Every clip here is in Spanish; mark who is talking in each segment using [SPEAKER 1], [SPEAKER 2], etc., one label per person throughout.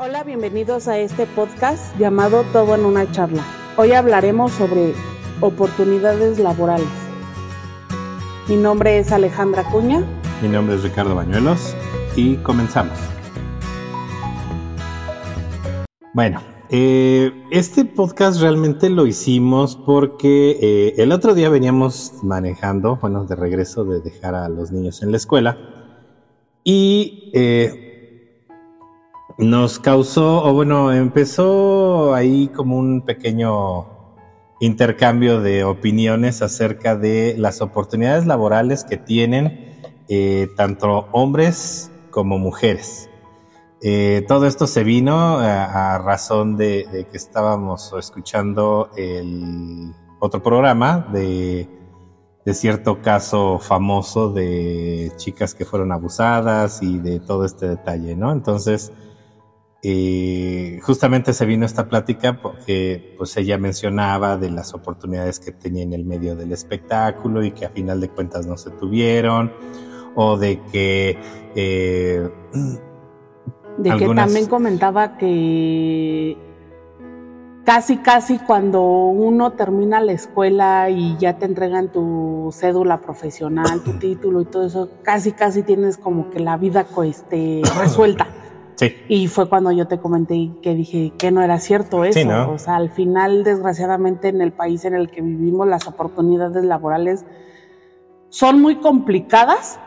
[SPEAKER 1] Hola, bienvenidos a este podcast llamado Todo en una charla. Hoy hablaremos sobre oportunidades laborales. Mi nombre es Alejandra Cuña.
[SPEAKER 2] Mi nombre es Ricardo Bañuelos y comenzamos. Bueno, eh, este podcast realmente lo hicimos porque eh, el otro día veníamos manejando, bueno, de regreso de dejar a los niños en la escuela y eh, nos causó, o bueno, empezó ahí como un pequeño intercambio de opiniones acerca de las oportunidades laborales que tienen eh, tanto hombres como mujeres. Eh, todo esto se vino a, razón de, que estábamos escuchando el otro programa de, de cierto caso famoso de chicas que fueron abusadas y de todo este detalle, ¿no? Entonces, y justamente se vino esta plática porque pues ella mencionaba de las oportunidades que tenía en el medio del espectáculo y que a final de cuentas no se tuvieron o de que eh,
[SPEAKER 1] de que también comentaba que casi casi cuando uno termina la escuela y ya te entregan tu cédula profesional, tu título y todo eso, casi casi tienes como que la vida este, resuelta. Y fue cuando yo te comenté que dije que no era cierto eso. O sea, al final, desgraciadamente, en el país en el que vivimos, las oportunidades laborales son muy complicadas.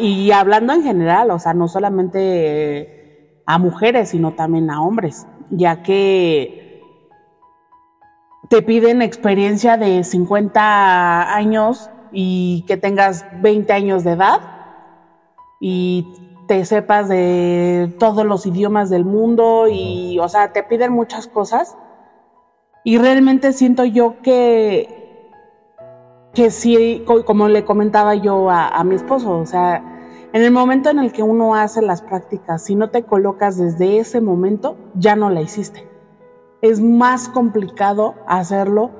[SPEAKER 1] y hablando en general, o sea, no solamente a mujeres, sino también a hombres, ya que te piden experiencia de 50 años y que tengas 20 años de edad y te sepas de todos los idiomas del mundo y, o sea, te piden muchas cosas. Y realmente siento yo que, que sí, como le comentaba yo a, mi esposo, o sea, en el momento en el que uno hace las prácticas, si no te colocas desde ese momento, ya no la hiciste. Es más complicado hacerlo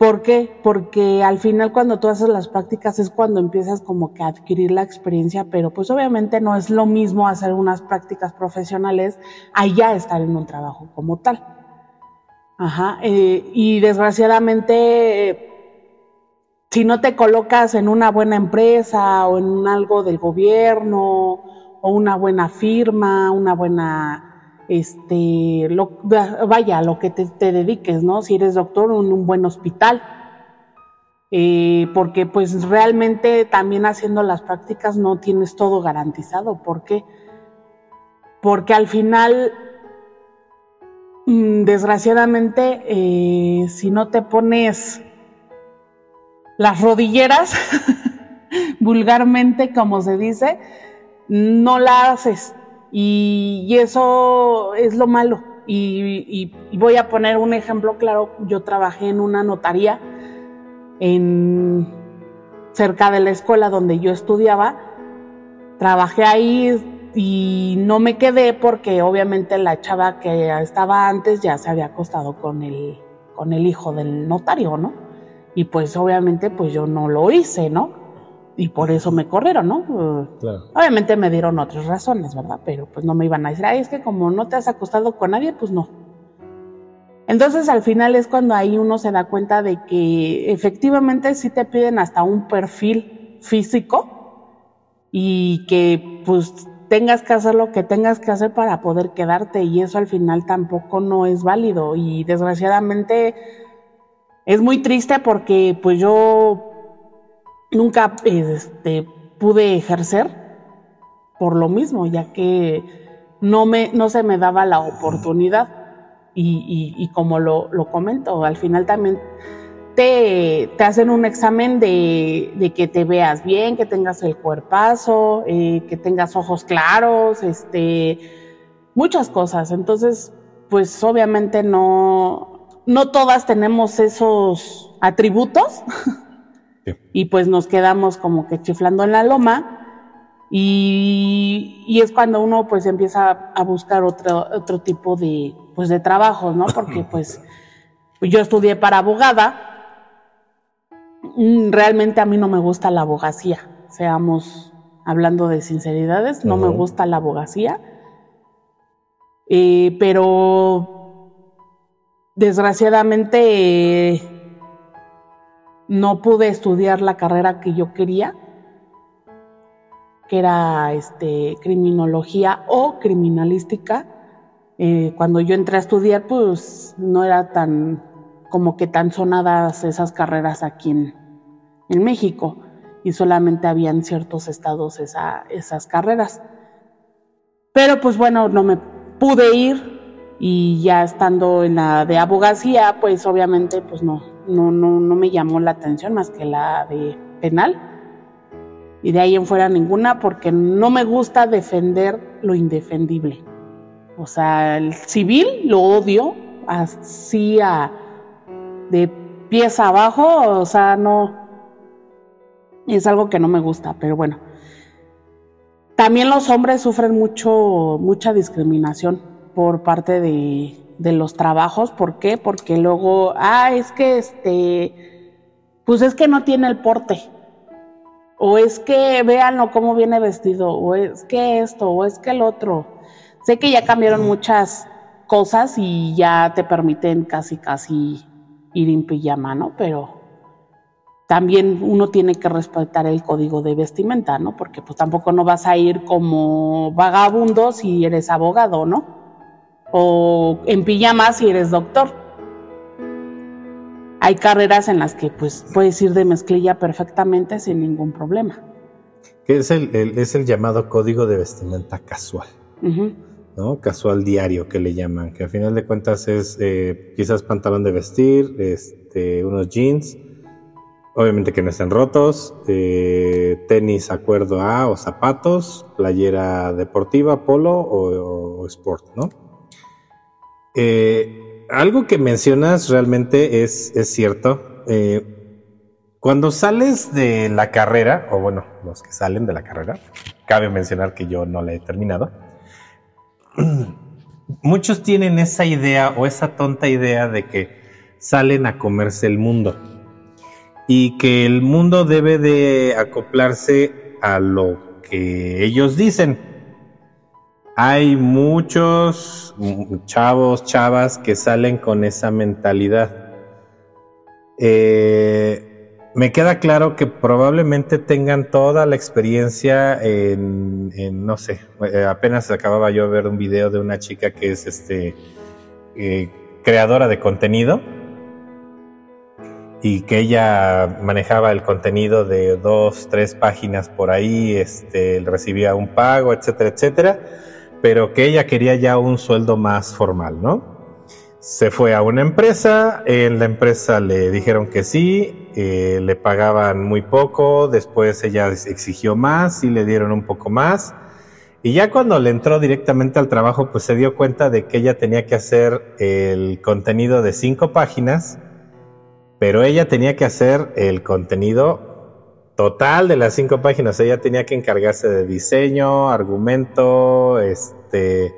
[SPEAKER 1] ¿Por qué? Porque al final cuando tú haces las prácticas es cuando empiezas como que a adquirir la experiencia, pero pues obviamente no es lo mismo hacer unas prácticas profesionales allá estar en un trabajo como tal. Ajá, eh, y desgraciadamente si no te colocas en una buena empresa o en algo del gobierno o una buena firma, una buena este, lo, vaya, lo que te, dediques, ¿no? Si eres doctor, en un buen hospital. Eh, porque pues realmente también haciendo las prácticas no tienes todo garantizado. ¿Por qué? Porque al final, mm, desgraciadamente, eh, si no te pones las rodilleras, vulgarmente como se dice, no la Y, eso es lo malo. Y, voy a poner un ejemplo claro. Yo trabajé en una notaría en, cerca de la escuela donde yo estudiaba. Trabajé ahí y no me quedé porque obviamente la chava que estaba antes ya se había acostado con el, con el hijo del notario, ¿no? Y pues obviamente pues yo no lo hice, ¿no? Y por eso me corrieron, ¿no? Obviamente me dieron otras razones, ¿verdad? Pero pues no me iban a decir, ay, es que como no te has acostado con nadie, pues no. Entonces al final es cuando ahí uno se da cuenta de que efectivamente sí te piden hasta un perfil físico y que pues tengas que hacer lo que tengas que hacer para poder quedarte y eso al final tampoco no es válido y desgraciadamente es muy triste porque pues yo nunca este, pude ejercer por lo mismo, ya que no, me, no se me daba la oportunidad. Y, como lo, comento, al final también te, te hacen un examen de, que te veas bien, que tengas el cuerpazo, eh, que tengas ojos claros, este, muchas cosas. Entonces, pues obviamente no, no todas tenemos esos atributos Y pues nos quedamos como que chiflando en la loma. Y, es cuando uno pues empieza a buscar otro, otro tipo de, pues de trabajos, ¿no? Porque pues yo estudié para abogada. Mm, realmente a mí no me gusta la abogacía, seamos hablando de sinceridades, no me gusta la abogacía. Eh, pero desgraciadamente no pude estudiar la carrera que yo quería, que era este, criminología o criminalística. Eh, cuando yo entré a estudiar, pues no era tan como que tan sonadas esas carreras aquí en, en México y solamente había en ciertos estados esa, esas carreras. Pero pues bueno, no me pude ir y ya estando en la de abogacía, pues obviamente pues no, no, no, no me llamó la atención más que la de penal. Y de ahí en fuera ninguna porque no me gusta defender lo indefendible. O sea, el civil lo odio así a, de pies abajo, o sea, no, es algo que no me gusta, pero bueno. También los hombres sufren mucho, mucha discriminación por parte de, de los trabajos. ¿Por qué? Porque luego, ah, es que este, pues es que no tiene el porte. O es que véanlo cómo viene vestido, o es que esto, o es que el otro. Sé que ya cambiaron muchas cosas y ya te permiten casi, casi ir en pijama, ¿no? Pero también uno tiene que respetar el código de vestimenta, ¿no? Porque pues tampoco no vas a ir como vagabundo si eres abogado, ¿no? O en pijama si eres doctor. Hay carreras en las que pues puedes ir de mezclilla perfectamente sin ningún problema.
[SPEAKER 2] Que es el, es el llamado código de vestimenta casual. ¿no? Casual diario que le llaman, que al final de cuentas es eh, quizás pantalón de vestir, este, unos jeans, Obviamente que no estén rotos, eh, tenis acuerdo a o zapatos, playera deportiva, polo o, sport, ¿no? Eh, algo que mencionas realmente es, cierto. Eh, cuando sales de la carrera, o bueno, los que salen de la carrera, cabe mencionar que yo no la he terminado, muchos tienen esa idea o esa tonta idea de que salen a comerse el mundo y que el mundo debe de acoplarse a lo que ellos dicen. Hay muchos chavos, chavas que salen con esa mentalidad. Eh, me queda claro que probablemente tengan toda la experiencia en, no sé, eh, apenas acababa yo de ver un video de una chica que es este eh, creadora de contenido y que ella manejaba el contenido de dos, tres páginas por ahí, este, recibía un pago, etcétera, etcétera, pero que ella quería ya un sueldo más formal, ¿no? Se fue a una empresa, en la empresa le dijeron que sí, eh, le pagaban muy poco, después ella exigió más y le dieron un poco más. Y ya cuando le entró directamente al trabajo, pues se dio cuenta de que ella tenía que hacer el contenido de cinco páginas, pero ella tenía que hacer el contenido total de las cinco páginas. Ella tenía que encargarse de diseño, argumento, este,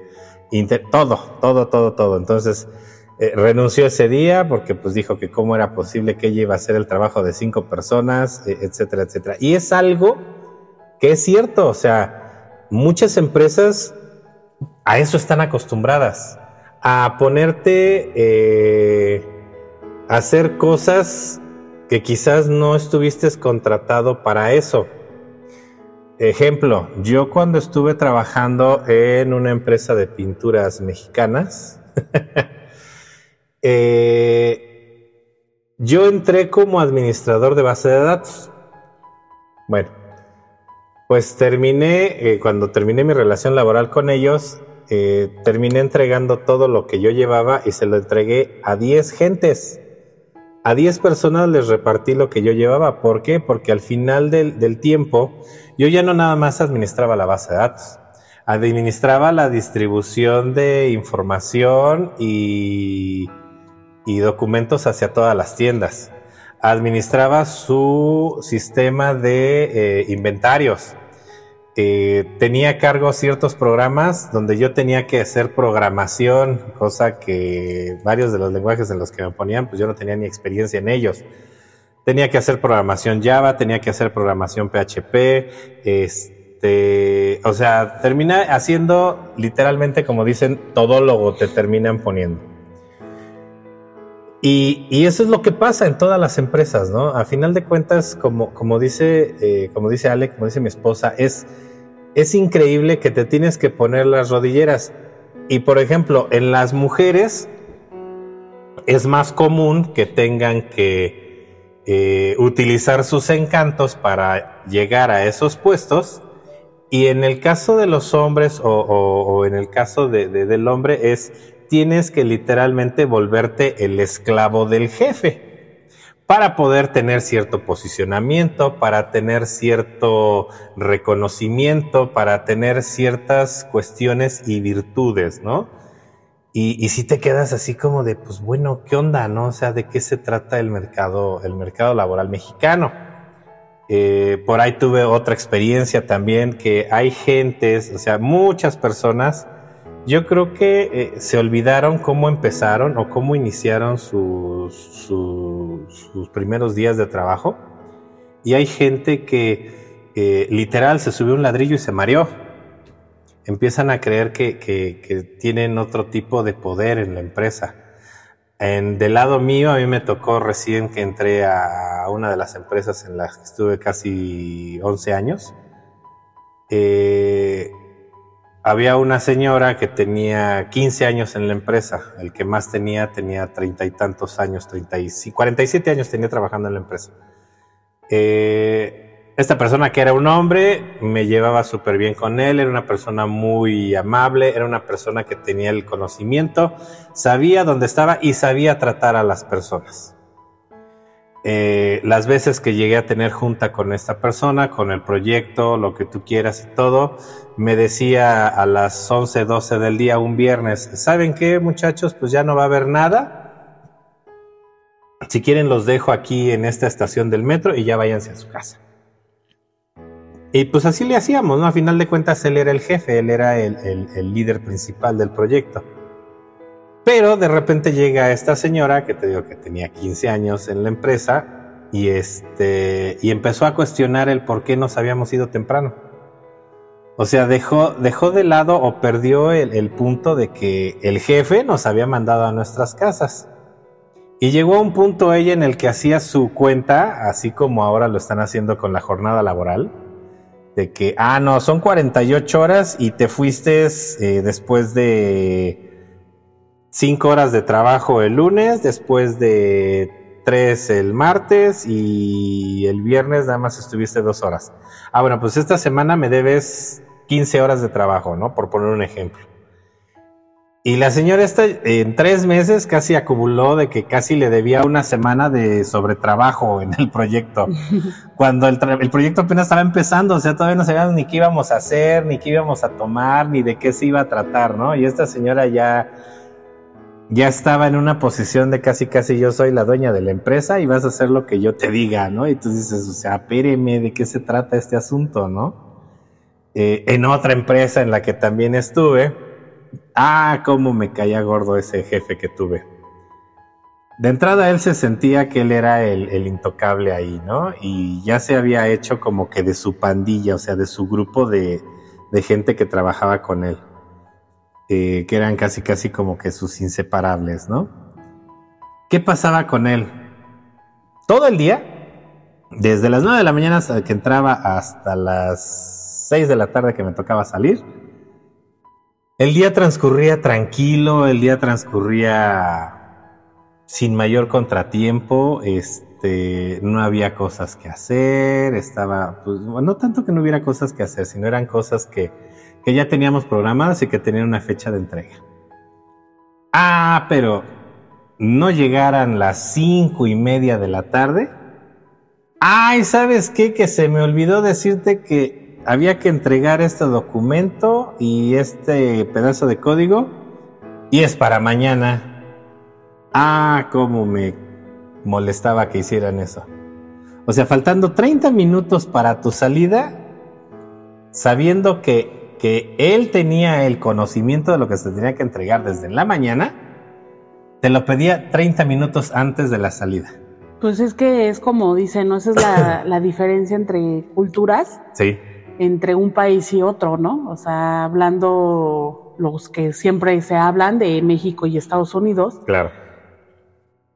[SPEAKER 2] todo, todo, todo, todo. Entonces, eh, renunció ese día porque pues dijo que cómo era posible que ella iba a hacer el trabajo de cinco personas, e, etcétera, etcétera. Y es algo que es cierto, o sea, muchas empresas a eso están acostumbradas, a ponerte eh, hacer cosas que quizás no estuviste contratado para eso. Ejemplo, yo cuando estuve trabajando en una empresa de pinturas mexicanas, eh, yo entré como administrador de base de datos. Bueno, pues terminé, eh, cuando terminé mi relación laboral con ellos, eh, terminé entregando todo lo que yo llevaba y se lo entregué a 10 gentes. A 10 personas les repartí lo que yo llevaba. ¿Por qué? Porque al final del, tiempo yo ya no nada más administraba la base de datos. Administraba la distribución de información y, documentos hacia todas las tiendas. Administraba su sistema de eh, inventarios eh, tenía a cargo ciertos programas donde yo tenía que hacer programación, cosa que varios de los lenguajes en los que me ponían, pues yo no tenía ni experiencia en ellos. Tenía que hacer programación Java, tenía que hacer programación PHP, este, o sea, termina haciendo literalmente, como dicen, todólogo te terminan poniendo. Y, eso es lo que pasa en todas las empresas, ¿no? A final de cuentas, como, como dice, eh, como dice Ale, como dice mi esposa, es, es increíble que te tienes que poner las rodilleras. Y por ejemplo, en las mujeres es más común que tengan que eh, utilizar sus encantos para llegar a esos puestos. Y en el caso de los hombres o, en el caso de, del hombre es tienes que literalmente volverte el esclavo del jefe para poder tener cierto posicionamiento, para tener cierto reconocimiento, para tener ciertas cuestiones y virtudes, ¿no? Y, si te quedas así como de, pues bueno, ¿qué onda, no? O sea, ¿de qué se trata el mercado, el mercado laboral mexicano? Eh, por ahí tuve otra experiencia también que hay gentes, o sea, muchas personas yo creo que eh, se olvidaron cómo empezaron o cómo iniciaron sus, sus, primeros días de trabajo. Y hay gente que eh, literal se subió un ladrillo y se mareó. Empiezan a creer que, que, que, tienen otro tipo de poder en la empresa. En, del lado mío, a mí me tocó recién que entré a una de las empresas en las que estuve casi 11 años. Eh, había una señora que tenía 15 años en la empresa, el que más tenía tenía treinta y tantos años, 35, 47 años tenía trabajando en la empresa. Eh, esta persona que era un hombre, me llevaba súper bien con él, era una persona muy amable, era una persona que tenía el conocimiento, sabía dónde estaba y sabía tratar a las personas. Eh, las veces que llegué a tener junta con esta persona, con el proyecto, lo que tú quieras y todo, me decía a las 11, 12 del día un viernes, ¿saben qué muchachos? Pues ya no va a haber nada. Si quieren los dejo aquí en esta estación del metro y ya váyanse a su casa. Y pues así le hacíamos, ¿no? A final de cuentas él era el jefe, él era el, líder principal del proyecto. Pero de repente llega esta señora, que te digo que tenía 15 años en la empresa, y, este, y empezó a cuestionar el por qué nos habíamos ido temprano. O sea, dejó, dejó de lado o perdió el, el punto de que el jefe nos había mandado a nuestras casas. Y llegó a un punto ella en el que hacía su cuenta, así como ahora lo están haciendo con la jornada laboral, de que, ah, no, son 48 horas y te fuiste eh, después de cinco horas de trabajo el lunes, después de tres el martes y el viernes nada más estuviste dos horas. Ah, bueno, pues esta semana me debes 15 horas de trabajo, ¿no? Por poner un ejemplo. Y la señora esta en tres meses casi acumuló de que casi le debía una semana de sobretrabajo en el proyecto. Cuando el, el, proyecto apenas estaba empezando, o sea, todavía no sabíamos ni qué íbamos a hacer, ni qué íbamos a tomar, ni de qué se iba a tratar, ¿no? Y esta señora ya ya estaba en una posición de casi casi yo soy la dueña de la empresa y vas a hacer lo que yo te diga, ¿no? Y tú dices, o sea, péreme, ¿de qué se trata este asunto, no? Eh, en otra empresa en la que también estuve, ah, cómo me caía gordo ese jefe que tuve. De entrada él se sentía que él era el, el intocable ahí, ¿no? Y ya se había hecho como que de su pandilla, o sea, de su grupo de, de gente que trabajaba con él eh, que eran casi casi como que sus inseparables, ¿no? ¿Qué pasaba con él? Todo el día, desde las 9 de la mañana que entraba hasta las 6 de la tarde que me tocaba salir, el día transcurría tranquilo, el día transcurría sin mayor contratiempo, este, no había cosas que hacer, estaba, pues, no tanto que no hubiera cosas que hacer, sino eran cosas que, que ya teníamos programadas y que tenían una fecha de entrega. Ah, pero no llegaran las cinco y media de la tarde. Ay, ¿sabes qué? Que se me olvidó decirte que había que entregar este documento y este pedazo de código y es para mañana. Ah, cómo me molestaba que hicieran eso. O sea, faltando 30 minutos para tu salida, sabiendo que que él tenía el conocimiento de lo que se tenía que entregar desde la mañana, te lo pedía 30 minutos antes de la salida.
[SPEAKER 1] Pues es que es como dicen, ¿no? Esa es la, la diferencia entre culturas.
[SPEAKER 2] Sí.
[SPEAKER 1] entre un país y otro, ¿no? O sea, hablando los que siempre se hablan de México y Estados Unidos.
[SPEAKER 2] Claro.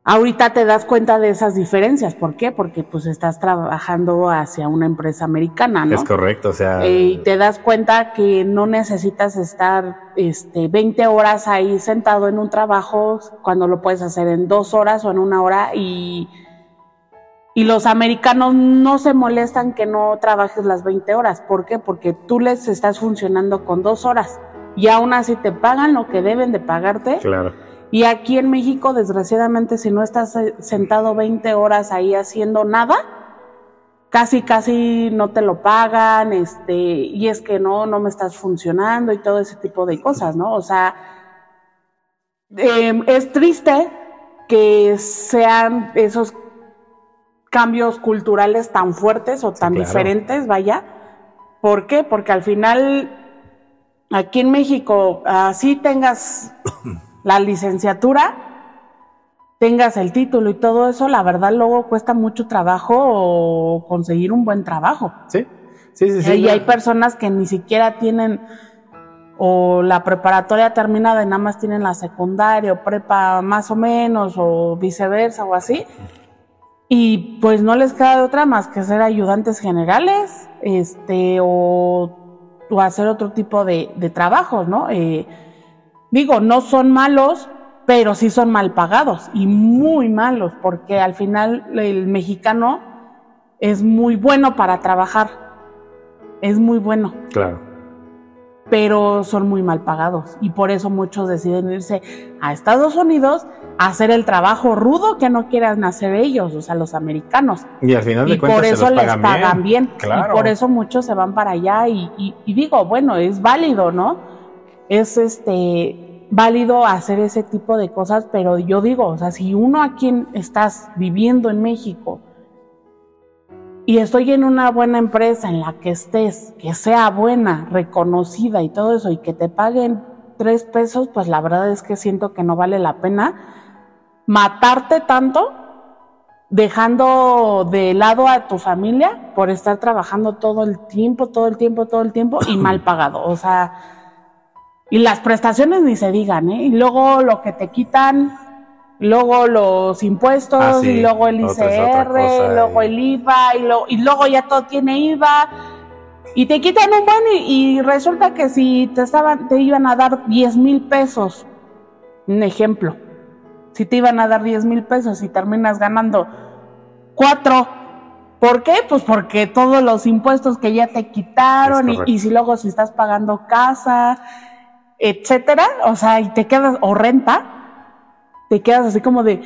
[SPEAKER 1] Ahorita te das cuenta de esas diferencias. ¿Por qué? Porque pues estás trabajando hacia una empresa americana, ¿no?
[SPEAKER 2] Es correcto, o sea.
[SPEAKER 1] Eh, y te das cuenta que no necesitas estar este, 20 horas ahí sentado en un trabajo cuando lo puedes hacer en dos horas o en una hora y, y los americanos no se molestan que no trabajes las 20 horas. ¿Por qué? Porque tú les estás funcionando con dos horas y aún así te pagan lo que deben de pagarte.
[SPEAKER 2] Claro
[SPEAKER 1] y aquí en México, desgraciadamente, si no estás eh, sentado 20 horas ahí haciendo nada, casi, casi no te lo pagan, este, y es que no, no me estás funcionando y todo ese tipo de cosas, ¿no? O sea, em, es triste que sean esos cambios culturales tan fuertes o tan diferentes, vaya. ¿Por qué? Porque al final, aquí en México, así tengas la licenciatura, tengas el título y todo eso, la verdad luego cuesta mucho trabajo conseguir un buen trabajo.
[SPEAKER 2] Sí, sí, sí. sí
[SPEAKER 1] y hay personas que ni siquiera tienen o la preparatoria terminada y nada más tienen la secundaria o prepa más o menos o viceversa o así. Y pues no les queda de otra más que ser ayudantes generales, este, o, hacer otro tipo de, de trabajos, ¿no? Eh, Digo, no son malos, pero sí son mal pagados y muy malos, porque al final el mexicano es muy bueno para trabajar, es muy bueno.
[SPEAKER 2] Claro.
[SPEAKER 1] Pero son muy mal pagados y por eso muchos deciden irse a Estados Unidos a hacer el trabajo rudo que no quieran hacer ellos, o sea, los americanos.
[SPEAKER 2] Y al final de
[SPEAKER 1] y
[SPEAKER 2] cuentas
[SPEAKER 1] por eso
[SPEAKER 2] les
[SPEAKER 1] les pagan bien.
[SPEAKER 2] Claro.
[SPEAKER 1] Y por eso muchos se van para allá y, y, y digo, bueno, es válido, ¿no? Es este válido hacer ese tipo de cosas, pero yo digo, o sea, si uno aquí estás viviendo en México y estoy en una buena empresa en la que estés, que sea buena, reconocida y todo eso, y que te paguen tres pesos, pues la verdad es que siento que no vale la pena matarte tanto dejando de lado a tu familia por estar trabajando todo el tiempo, todo el tiempo, todo el tiempo y mal pagado. O sea, y las prestaciones ni se digan, ¿eh? Y luego lo que te quitan, luego los impuestos,
[SPEAKER 2] Ah, sí.
[SPEAKER 1] y luego el ICR,
[SPEAKER 2] cosa,
[SPEAKER 1] luego
[SPEAKER 2] y-
[SPEAKER 1] el IVA, y, lo- y luego ya todo tiene IVA. Y te quitan un buen y, y resulta que si te estaban, te iban a dar 10 mil pesos, un ejemplo, si te iban a dar 10 mil pesos y terminas ganando cuatro, ¿por qué? Pues porque todos los impuestos que ya te quitaron y, y si luego si estás pagando casa, etcétera, o sea, y te quedas, o renta, te quedas así como de,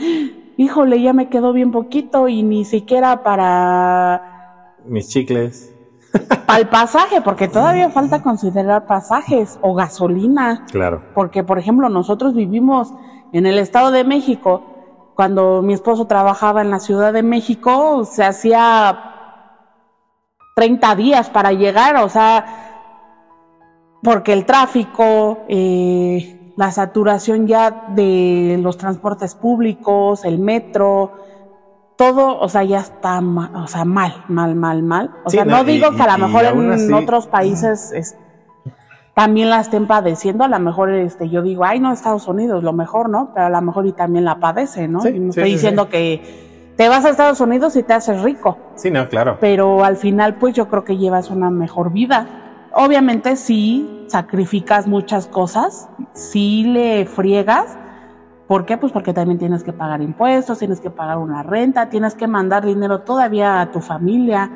[SPEAKER 1] híjole, ya me quedó bien poquito y ni siquiera para,
[SPEAKER 2] Mis chicles.
[SPEAKER 1] el pasaje, porque todavía falta considerar pasajes o gasolina,
[SPEAKER 2] Claro.
[SPEAKER 1] porque por ejemplo nosotros vivimos en el Estado de México, cuando mi esposo trabajaba en la Ciudad de México, se hacía 30 días para llegar, o sea, porque el tráfico, eh, la saturación ya de los transportes públicos, el metro, todo, o sea, ya está ma- o sea, mal, mal, mal, mal. O
[SPEAKER 2] Sí,
[SPEAKER 1] sea,
[SPEAKER 2] no,
[SPEAKER 1] no, digo
[SPEAKER 2] y-
[SPEAKER 1] que a lo mejor en
[SPEAKER 2] así-
[SPEAKER 1] otros países es- también la estén padeciendo, a lo mejor este, yo digo, ay, no, Estados Unidos, lo mejor, ¿no? Pero a lo mejor y también la padece, ¿no?
[SPEAKER 2] Sí,
[SPEAKER 1] y no
[SPEAKER 2] sí,
[SPEAKER 1] estoy diciendo que te vas a Estados Unidos y te haces rico
[SPEAKER 2] Sí, no, claro.
[SPEAKER 1] pero al final pues yo creo que llevas una mejor vida. Obviamente sí sacrificas muchas cosas, sí le friegas. ¿Por qué? Pues porque también tienes que pagar impuestos, tienes que pagar una renta, tienes que mandar dinero todavía a tu familia,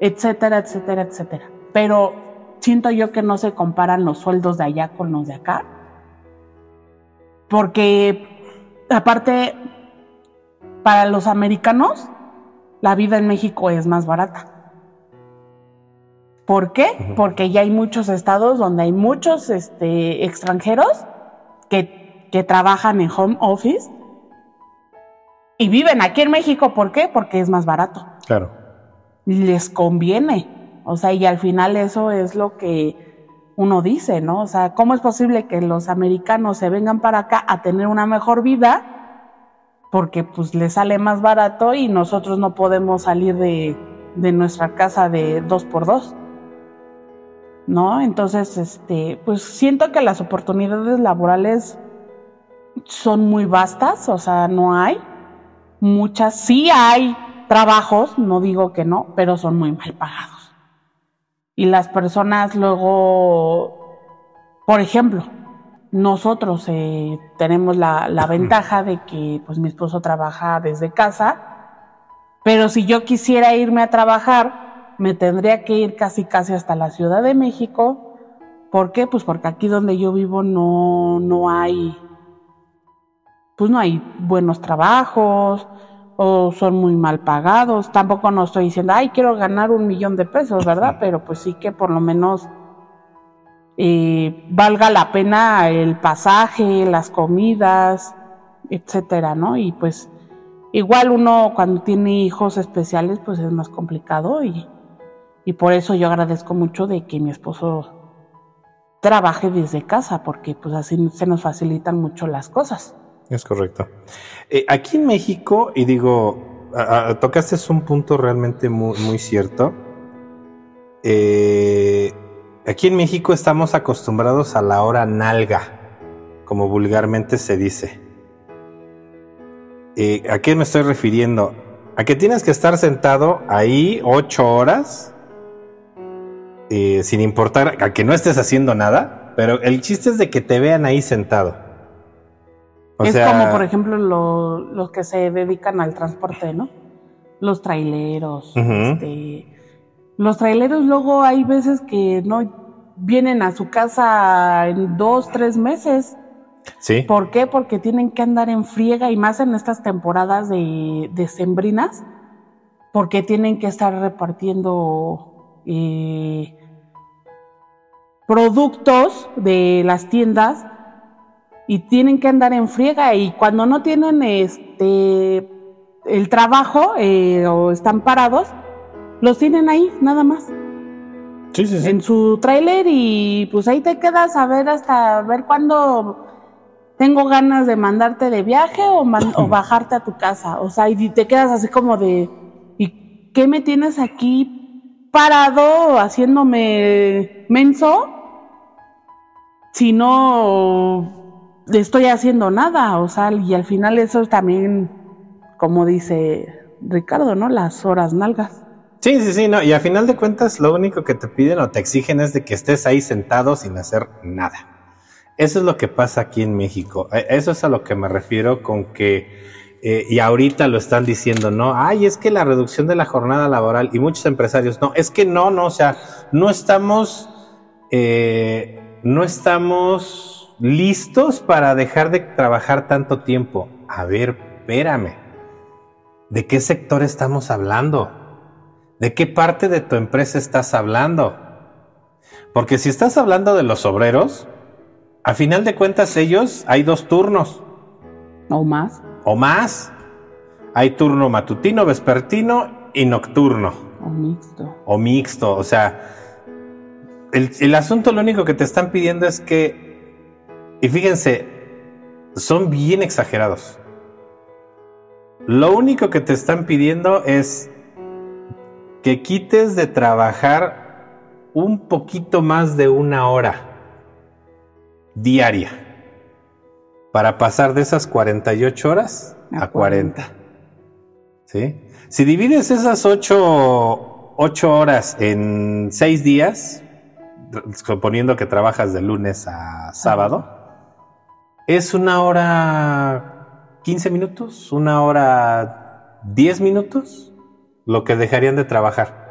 [SPEAKER 1] etcétera, etcétera, etcétera. Pero siento yo que no se comparan los sueldos de allá con los de acá. Porque aparte, para los americanos, la vida en México es más barata. ¿Por qué? Porque ya hay muchos estados donde hay muchos este, extranjeros que, que trabajan en home office y viven aquí en México. ¿Por qué? Porque es más barato.
[SPEAKER 2] Claro.
[SPEAKER 1] Les conviene. O sea, y al final eso es lo que uno dice, ¿no? O sea, ¿cómo es posible que los americanos se vengan para acá a tener una mejor vida? Porque pues les sale más barato y nosotros no podemos salir de, de nuestra casa de dos por dos. ¿No? Entonces, este, pues siento que las oportunidades laborales son muy vastas, o sea, no hay muchas, sí hay trabajos, no digo que no, pero son muy mal pagados. Y las personas luego, por ejemplo, nosotros eh, tenemos la, la, ventaja de que pues mi esposo trabaja desde casa, pero si yo quisiera irme a trabajar, me tendría que ir casi casi hasta la Ciudad de México. ¿Por qué? Pues porque aquí donde yo vivo no, no hay, pues no hay buenos trabajos o son muy mal pagados. Tampoco no estoy diciendo, ay, quiero ganar un millón de pesos, ¿verdad? Pero pues sí que por lo menos eh, valga la pena el pasaje, las comidas, etcétera, ¿no? Y pues igual uno cuando tiene hijos especiales pues es más complicado y, y por eso yo agradezco mucho de que mi esposo trabaje desde casa porque pues así se nos facilitan mucho las cosas.
[SPEAKER 2] Es correcto. Eh, aquí en México, y digo, tocaste un punto realmente muy, cierto. Eh, Aquí en México estamos acostumbrados a la hora nalga, como vulgarmente se dice. Eh, ¿A qué me estoy refiriendo? A que tienes que estar sentado ahí ocho horas, eh, sin importar a que no estés haciendo nada, pero el chiste es de que te vean ahí sentado.
[SPEAKER 1] es como, por ejemplo, los que se dedican al transporte, ¿no? Los traileros, este los traileros luego hay veces que no vienen a su casa en dos, tres meses.
[SPEAKER 2] Sí.
[SPEAKER 1] ¿Por qué? Porque tienen que andar en friega y más en estas temporadas de, de sembrinas, porque tienen que estar repartiendo eh, productos de las tiendas y tienen que andar en friega y cuando no tienen este el trabajo eh, o están parados, los tienen ahí, nada más.
[SPEAKER 2] Sí, sí, sí.
[SPEAKER 1] En su tráiler y pues ahí te quedas a ver hasta ver cuándo tengo ganas de mandarte de viaje o, o bajarte a tu casa. O sea, y te quedas así como de, ¿y qué me tienes aquí parado haciéndome menso? Si no estoy haciendo nada, o sea, y al final eso es también, como dice Ricardo, ¿no? Las horas nalgas.
[SPEAKER 2] Sí, sí, sí, no. Y a final de cuentas, lo único que te piden o te exigen es de que estés ahí sentado sin hacer nada. Eso es lo que pasa aquí en México. E, eso es a lo que me refiero con que, eh, y ahorita lo están diciendo, ¿no? Ay, es que la reducción de la jornada laboral y muchos empresarios, no, es que no, no, o sea, no estamos, eh, no estamos listos para dejar de trabajar tanto tiempo. A ver, espérame. ¿De qué sector estamos hablando? ¿De qué parte de tu empresa estás hablando? Porque si estás hablando de los obreros, a final de cuentas ellos hay dos turnos.
[SPEAKER 1] O más.
[SPEAKER 2] O más. Hay turno matutino, vespertino y nocturno.
[SPEAKER 1] O mixto.
[SPEAKER 2] O mixto. O sea, el, el asunto lo único que te están pidiendo es que, y fíjense, son bien exagerados. Lo único que te están pidiendo es que quites de trabajar un poquito más de una hora diaria para pasar de esas 48 horas a, 40. ¿Sí? Si divides esas 8, horas en 6 días, suponiendo que trabajas de lunes a sábado, es una hora 15 minutos, una hora 10 minutos lo que dejarían de trabajar.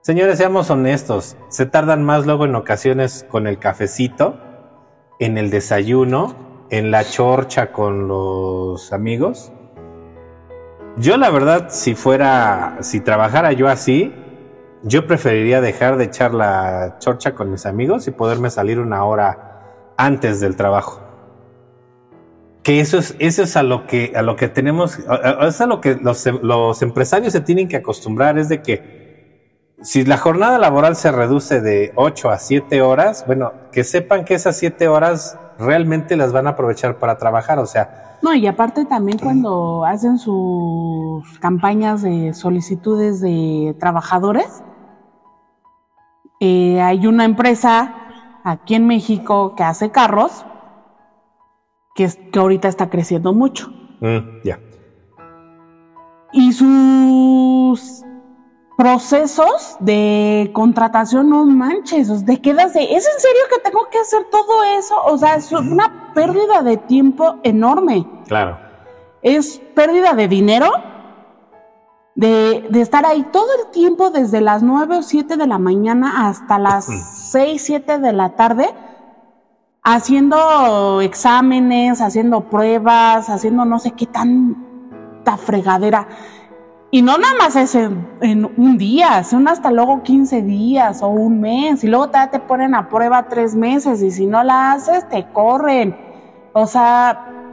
[SPEAKER 2] Señores, seamos honestos, se tardan más luego en ocasiones con el cafecito, en el desayuno, en la chorcha con los amigos. Yo la verdad, si fuera, si trabajara yo así, yo preferiría dejar de echar la chorcha con mis amigos y poderme salir una hora antes del trabajo que eso es, eso es a lo que, a lo que tenemos, es a lo que los, los, empresarios se tienen que acostumbrar, es de que si la jornada laboral se reduce de 8 a 7 horas, bueno, que sepan que esas 7 horas realmente las van a aprovechar para trabajar, o sea.
[SPEAKER 1] No, y aparte también cuando hacen sus campañas de solicitudes de trabajadores, eh, hay una empresa aquí en México que hace carros, que, es, que ahorita está creciendo mucho.
[SPEAKER 2] Mm, ya.
[SPEAKER 1] Y sus procesos de contratación, no manches, de quedas de, ¿es en serio que tengo que hacer todo eso? O sea, es una pérdida de tiempo enorme.
[SPEAKER 2] Claro.
[SPEAKER 1] Es pérdida de dinero, de, de estar ahí todo el tiempo desde las 9 o 7 de la mañana hasta las 6, 7 de la tarde, haciendo exámenes, haciendo pruebas, haciendo no sé qué tanta fregadera. Y no nada más es en, en un día, son hasta luego 15 días o un mes, y luego te ponen a prueba tres meses, y si no la haces, te corren. O sea,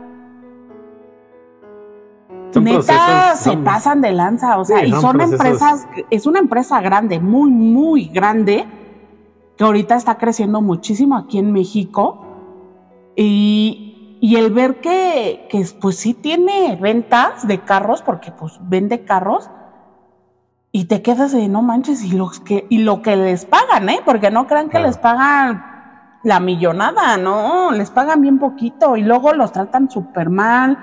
[SPEAKER 2] Son
[SPEAKER 1] neta
[SPEAKER 2] procesos,
[SPEAKER 1] se
[SPEAKER 2] son-
[SPEAKER 1] pasan de lanza, o sea,
[SPEAKER 2] Sí,
[SPEAKER 1] y
[SPEAKER 2] son
[SPEAKER 1] empresas, es una empresa grande, muy, muy grande, que ahorita está creciendo muchísimo aquí en México. Y, y el ver que, que pues sí tiene ventas de carros, porque pues vende carros, y te quedas de no manches, y los que, y lo que les pagan, ¿eh? Porque no crean que
[SPEAKER 2] Claro.
[SPEAKER 1] les pagan la millonada, no, les pagan bien poquito, y luego los tratan súper mal.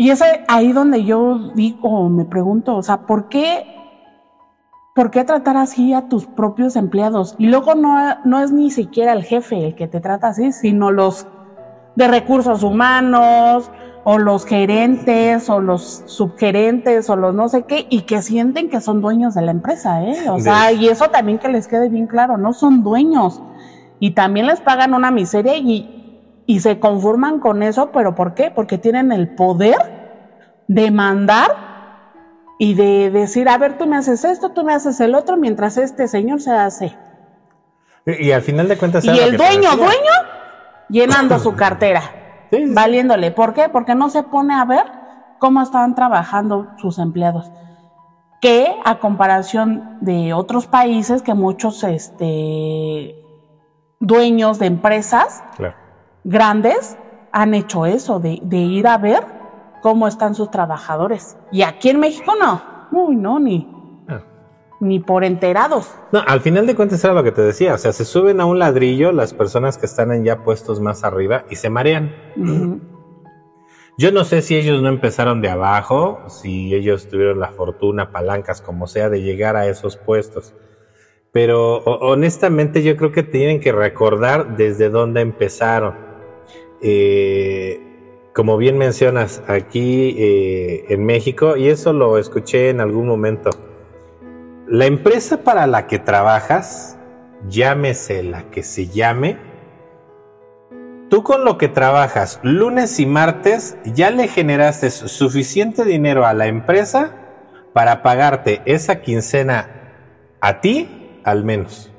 [SPEAKER 1] Y es ahí donde yo digo, me pregunto, o sea, ¿por qué, ¿por qué tratar así a tus propios empleados? Y luego no, no es ni siquiera el jefe el que te trata así, sino los de recursos humanos, o los gerentes, o los subgerentes, o los no sé qué, y que sienten que son dueños de la empresa, ¿eh? O
[SPEAKER 2] De-
[SPEAKER 1] sea, y eso también que les quede bien claro, no son dueños. Y también les pagan una miseria y, y se conforman con eso, pero ¿por qué? Porque tienen el poder de mandar y de decir, a ver, tú me haces esto, tú me haces el otro, mientras este señor se hace.
[SPEAKER 2] Y, y al final de cuentas.
[SPEAKER 1] Y el dueño, dueño, llenando su cartera,
[SPEAKER 2] Sí,
[SPEAKER 1] valiéndole. ¿Por qué? Porque no se pone a ver cómo estaban trabajando sus empleados. Que a comparación de otros países que muchos este, dueños de empresas
[SPEAKER 2] Claro.
[SPEAKER 1] grandes han hecho eso, de, de ir a ver cómo están sus trabajadores. Y aquí en México no. Uy, no, ni,
[SPEAKER 2] Ah.
[SPEAKER 1] ni por enterados.
[SPEAKER 2] No, al final de cuentas era lo que te decía. O sea, se suben a un ladrillo las personas que están en ya puestos más arriba y se marean. Yo no sé si ellos no empezaron de abajo, si ellos tuvieron la fortuna, palancas, como sea, de llegar a esos puestos. Pero ho- honestamente yo creo que tienen que recordar desde dónde empezaron. Eh, como bien mencionas, aquí eh, en México, y eso lo escuché en algún momento, la empresa para la que trabajas, llámese la que se llame, Tú con lo que trabajas lunes y martes ya le generaste su- suficiente dinero a la empresa para pagarte esa quincena a ti al menos.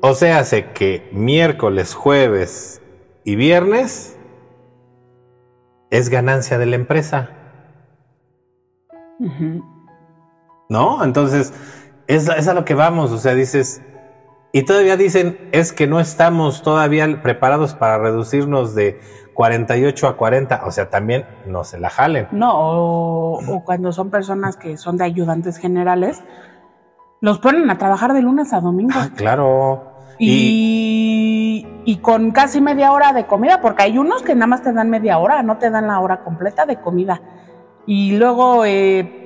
[SPEAKER 2] O sea, hace que miércoles, jueves y viernes es ganancia de la empresa. ¿no? Entonces, es, es a lo que vamos, o sea, dices, y todavía dicen, es que no estamos todavía preparados para reducirnos de 48 a 40. O sea, también no se la jalen.
[SPEAKER 1] No, o, o cuando son personas que son de ayudantes generales, los ponen a trabajar de lunes a domingo.
[SPEAKER 2] Ah, claro. Y,
[SPEAKER 1] Y, y con casi media hora de comida, porque hay unos que nada más te dan media hora, no te dan la hora completa de comida. Y luego, eh,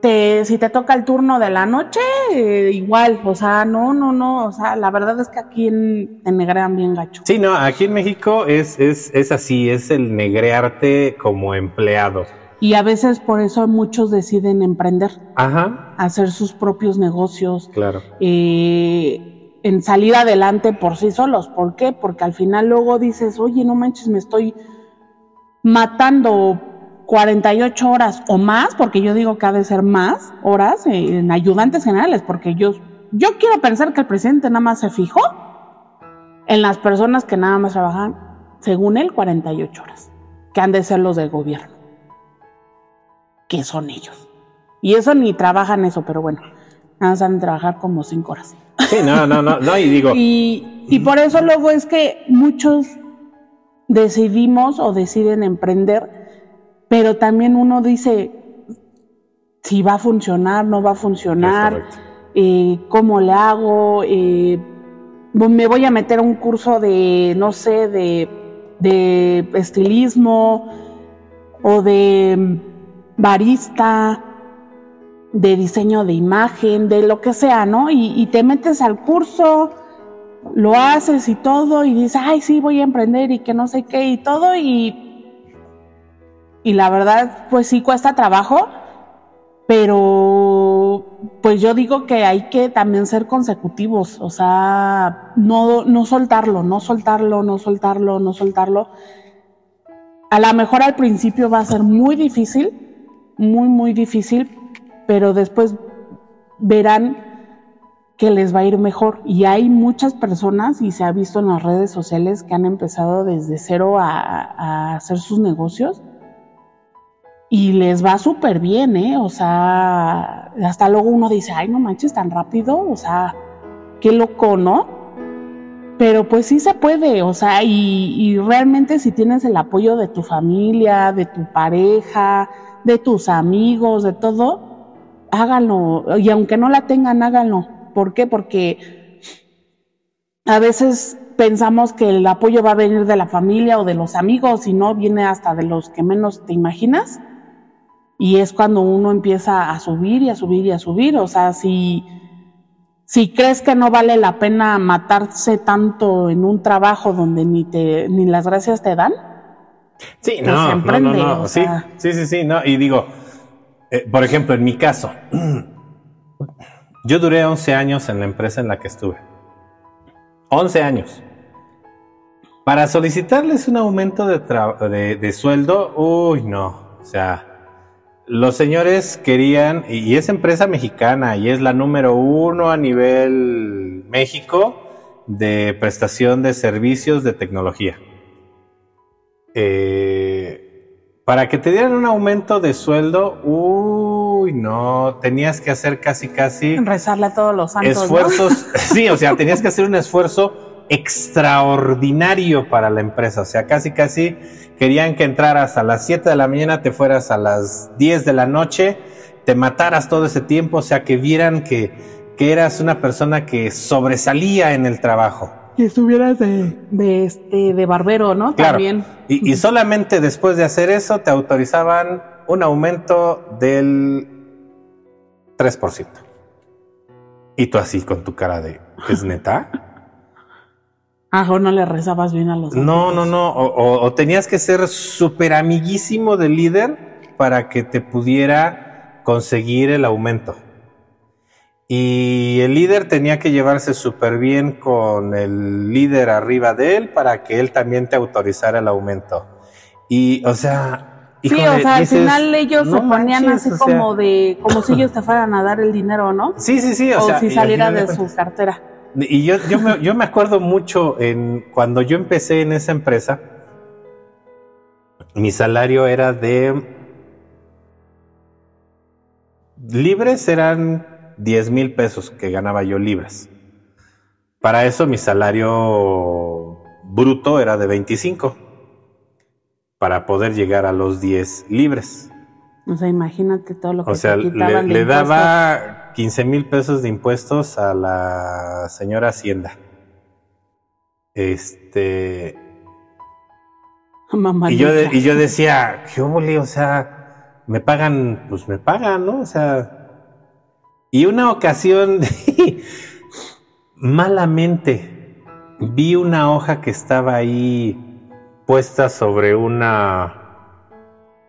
[SPEAKER 1] te, si te toca el turno de la noche, eh, igual, o sea, no, no, no, o sea, la verdad es que aquí en, en negrean bien gacho.
[SPEAKER 2] sí, no, aquí en México es, es, es así, es el negrearte como empleado.
[SPEAKER 1] Y a veces por eso muchos deciden emprender,
[SPEAKER 2] Ajá,
[SPEAKER 1] hacer sus propios negocios,
[SPEAKER 2] claro.
[SPEAKER 1] eh, en salir adelante por sí solos. ¿Por qué? Porque al final luego dices, oye, no manches, me estoy matando 48 horas o más, porque yo digo que ha de ser más horas en ayudantes generales, porque yo, yo quiero pensar que el presidente nada más se fijó en las personas que nada más trabajan, según él, 48 horas, que han de ser los del gobierno, que son ellos. Y eso ni trabajan eso, pero bueno, nada más han de trabajar como 5 horas.
[SPEAKER 2] Sí, no, no, no, no, y digo,
[SPEAKER 1] Y, y por eso luego es que muchos decidimos o deciden emprender, pero también uno dice si va a funcionar, no va a funcionar. eh, cómo le hago, eh, me voy a meter a un curso de, no sé, de, de estilismo o de barista, de diseño de imagen, de lo que sea, ¿no? Y, te metes al curso, lo haces y todo, y dices, ay, sí, voy a emprender y que no sé qué y todo, y, y la verdad, pues sí cuesta trabajo, pero pues yo digo que hay que también ser consecutivos, o sea, no, no soltarlo, no soltarlo, no soltarlo, no soltarlo. A lo mejor al principio va a ser muy difícil, muy, muy difícil, pero después verán que les va a ir mejor. Y hay muchas personas, y se ha visto en las redes sociales, que han empezado desde cero a, hacer sus negocios y les va súper bien, ¿eh? O sea, hasta luego uno dice, ay, no manches tan rápido, o sea, qué loco, ¿no? Pero pues sí se puede, o sea, y, realmente si tienes el apoyo de tu familia, de tu pareja, de tus amigos, de todo, háganlo. Y aunque no la tengan, háganlo. ¿Por qué? Porque a veces pensamos que el apoyo va a venir de la familia o de los amigos y no viene hasta de los que menos te imaginas. Y es cuando uno empieza a subir y a subir y a subir. O sea, si, si crees que no vale la pena matarse tanto en un trabajo donde ni, te, ni las gracias te dan,
[SPEAKER 2] Sí, pues no, no, no, sí, sí, sí, sí, no, y digo, eh, por ejemplo, en mi caso, yo duré 11 años en la empresa en la que estuve. 11 años. Para solicitarles un aumento de, de, sueldo, uy, no, o sea, los señores querían, y es empresa mexicana y es la número uno a nivel México de prestación de servicios de tecnología. Eh, para que te dieran un aumento de sueldo, uy, no, tenías que hacer casi, casi.
[SPEAKER 1] Rezarle a todos los santos.
[SPEAKER 2] Esfuerzos, sí, o sea, tenías que hacer un esfuerzo extraordinario para la empresa. O sea, casi, casi querían que entraras a las 7 de la mañana, te fueras a las 10 de la noche, te mataras todo ese tiempo, o sea, que vieran que, que eras una persona que sobresalía en el trabajo
[SPEAKER 1] que estuvieras de, de, este, de barbero, ¿no?
[SPEAKER 2] También. Y, y, solamente después de hacer eso te autorizaban un aumento del 3%. Y tú así con tu cara de, ¿es neta?
[SPEAKER 1] Ah, o no le rezabas bien a los
[SPEAKER 2] No, no, no. O, o tenías que ser súper amiguísimo del líder para que te pudiera conseguir el aumento. Y el líder tenía que llevarse súper bien con el líder arriba de él para que él también te autorizara el aumento. Y, o sea,
[SPEAKER 1] sí, o sea, al final ellos se ponían así como de, como si ellos te fueran a dar el dinero, ¿no?
[SPEAKER 2] Sí, sí, sí. O,
[SPEAKER 1] o si saliera de su cartera.
[SPEAKER 2] Y yo, yo, me, yo me acuerdo mucho en cuando yo empecé en esa empresa, mi salario era de libres eran 10 mil pesos que ganaba yo libras. Para eso mi salario bruto era de 25, para poder llegar a los 10 libres.
[SPEAKER 1] O sea, imagínate todo lo que
[SPEAKER 2] o sea, le, daba 15 mil pesos de impuestos a la señora Hacienda. Este. y, yo y yo decía, ¿qué O sea, me pagan, pues me pagan, ¿no? O sea, y una ocasión, malamente, vi una hoja que estaba ahí puesta sobre una...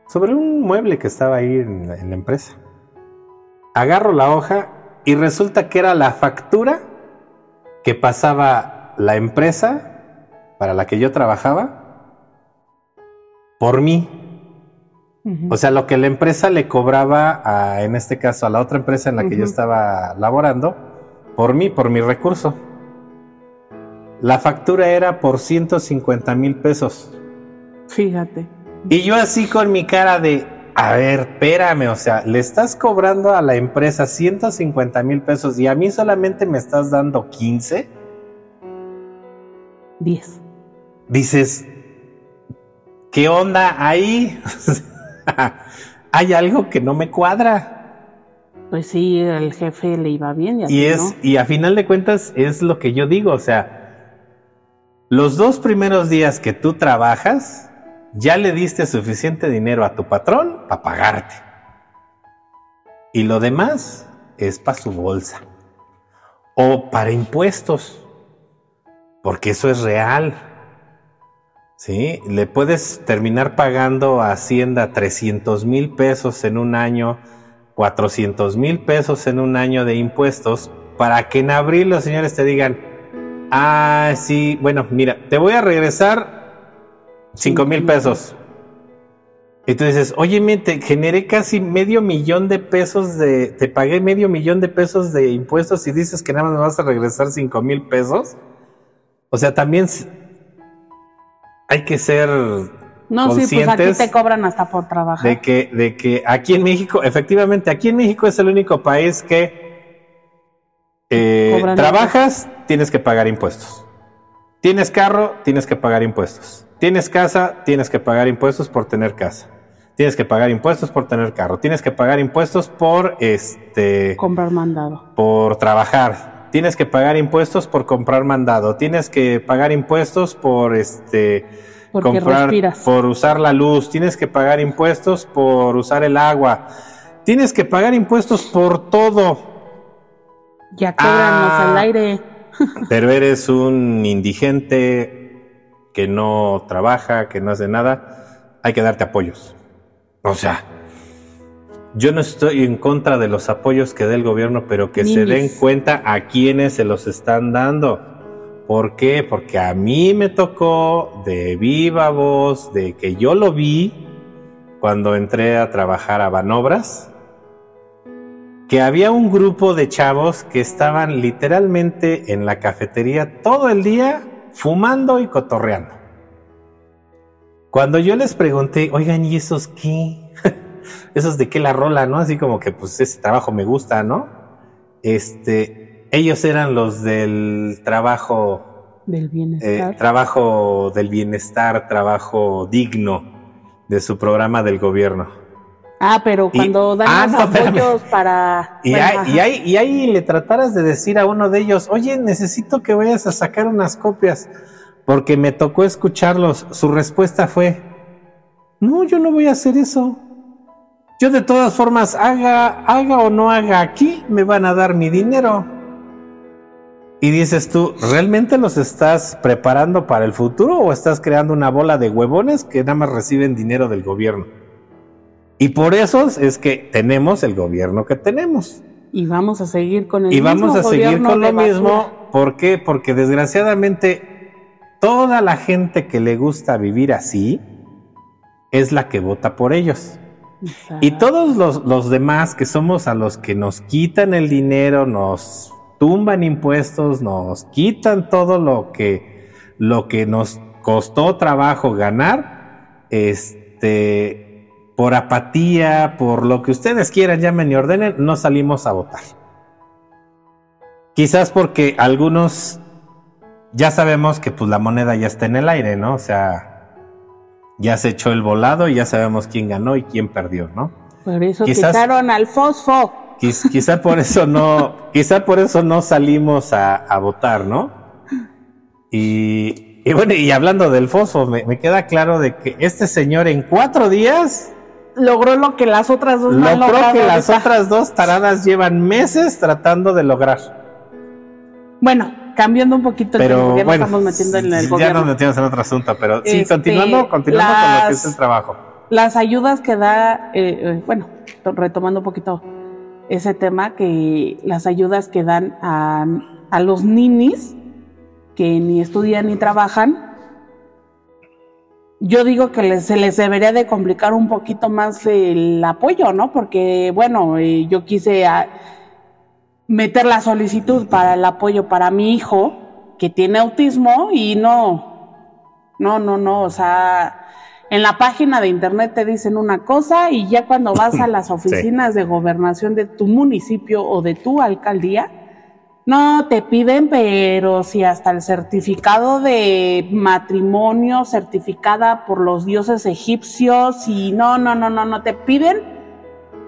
[SPEAKER 2] sobre un mueble que estaba ahí en la, empresa. Agarro la hoja y resulta que era la factura que pasaba la empresa para la que yo trabajaba por mí. O sea, lo que la empresa le cobraba, a, en este caso, a la otra empresa en la que yo estaba laborando, por mí, por mi recurso. La factura era por 150 mil pesos.
[SPEAKER 1] Fíjate.
[SPEAKER 2] Y yo así con mi cara de, a ver, espérame, o sea, le estás cobrando a la empresa 150 mil pesos y a mí solamente me estás dando 15.
[SPEAKER 1] 10.
[SPEAKER 2] Dices, ¿qué onda ahí? hay algo que no me cuadra.
[SPEAKER 1] Pues sí, el jefe le iba bien.
[SPEAKER 2] Y, es, y a final de cuentas es lo que yo digo, o sea, los dos primeros días que tú trabajas, ya le diste suficiente dinero a tu patrón para pagarte. Y lo demás es para su bolsa. O para impuestos. Porque eso es real. ¿Sí? Le puedes terminar pagando a Hacienda 300 mil pesos en un año 400 mil pesos en un año de impuestos para que en abril los señores te digan, ah, sí, bueno, mira, te voy a regresar 5 mil pesos. Y tú dices, oye, me te generé casi medio millón de pesos de, te pagué medio millón de pesos de impuestos y dices que nada más me vas a regresar 5 mil pesos. O sea, también hay que ser
[SPEAKER 1] no, sí, pues aquí te cobran hasta por trabajar.
[SPEAKER 2] De que, de que aquí en México, efectivamente, aquí en México es el único país que eh, trabajas, tienes que pagar impuestos. Tienes carro, tienes que pagar impuestos. Tienes casa, tienes que pagar impuestos por tener casa. Tienes que pagar impuestos por tener carro. Tienes que pagar impuestos por este
[SPEAKER 1] comprar mandado.
[SPEAKER 2] Por trabajar. Tienes que pagar impuestos por comprar mandado. Tienes que pagar impuestos por este
[SPEAKER 1] porque comprar,
[SPEAKER 2] por usar la luz, tienes que pagar impuestos por usar el agua, tienes que pagar impuestos por todo.
[SPEAKER 1] Ya al ah, aire.
[SPEAKER 2] pero eres un indigente que no trabaja, que no hace nada, hay que darte apoyos. O sea, yo no estoy en contra de los apoyos que dé el gobierno, pero que se den cuenta a quienes se los están dando. ¿Por qué? Porque a mí me tocó de viva voz, de que yo lo vi cuando entré a trabajar a Banobras, que había un grupo de chavos que estaban literalmente en la cafetería todo el día fumando y cotorreando. Cuando yo les pregunté, oigan, ¿y esos qué? Esos de qué la rola, ¿no? Así como que pues ese trabajo me gusta, ¿no? Este, ellos eran los del trabajo.
[SPEAKER 1] Del bienestar.
[SPEAKER 2] Eh, trabajo del bienestar, trabajo digno de su programa del gobierno.
[SPEAKER 1] Ah, pero cuando dan ah, los apoyos para.
[SPEAKER 2] Y, ahí, y, ahí, le trataras de decir a uno de ellos, oye, necesito que vayas a sacar unas copias, porque me tocó escucharlos. Su respuesta fue: No, yo no voy a hacer eso. Yo de todas formas, haga, haga o no haga aquí, me van a dar mi dinero. Y dices tú, ¿realmente los estás preparando para el futuro o estás creando una bola de huevones que nada más reciben dinero del gobierno? Y por eso es que tenemos el gobierno que tenemos.
[SPEAKER 1] Y vamos a seguir con el
[SPEAKER 2] y vamos a seguir con lo mismo. ¿Por qué? Porque desgraciadamente toda la gente que le gusta vivir así es la que vota por ellos. Y todos los, los demás que somos a los que nos quitan el dinero, nos tumban impuestos, nos quitan todo lo que, lo que nos costó trabajo ganar, este, por apatía, por lo que ustedes quieran, llamen y ordenen, no salimos a votar. Quizás porque algunos ya sabemos que pues la moneda ya está en el aire, ¿no? O sea, ya se echó el volado y ya sabemos quién ganó y quién perdió, ¿no?
[SPEAKER 1] Por eso quitaron al fosfo
[SPEAKER 2] quizá por eso no, quizá por eso no salimos a, votar, ¿no? Y, bueno, y hablando del fosfo, me, queda claro de que este señor en cuatro días
[SPEAKER 1] logró lo que las otras dos
[SPEAKER 2] no logró que las otras dos taradas llevan meses tratando de lograr.
[SPEAKER 1] Bueno, cambiando un poquito
[SPEAKER 2] el pero,
[SPEAKER 1] ya
[SPEAKER 2] bueno, estamos metiendo en el ya nos metimos en otro asunto, pero sí, este, continuando, continuando con lo que es el trabajo.
[SPEAKER 1] Las ayudas que da, eh, eh, bueno, retomando un poquito ese tema que las ayudas que dan a, a los ninis que ni estudian ni trabajan, yo digo que se les debería de complicar un poquito más el apoyo, ¿no? Porque, bueno, eh, yo quise meter la solicitud para el apoyo para mi hijo que tiene autismo y no, no, no, no, o sea, en la página de internet te dicen una cosa y ya cuando vas a las oficinas de gobernación de tu municipio o de tu alcaldía, no te piden, pero si hasta el certificado de matrimonio certificada por los dioses egipcios y no, no, no, no, no te piden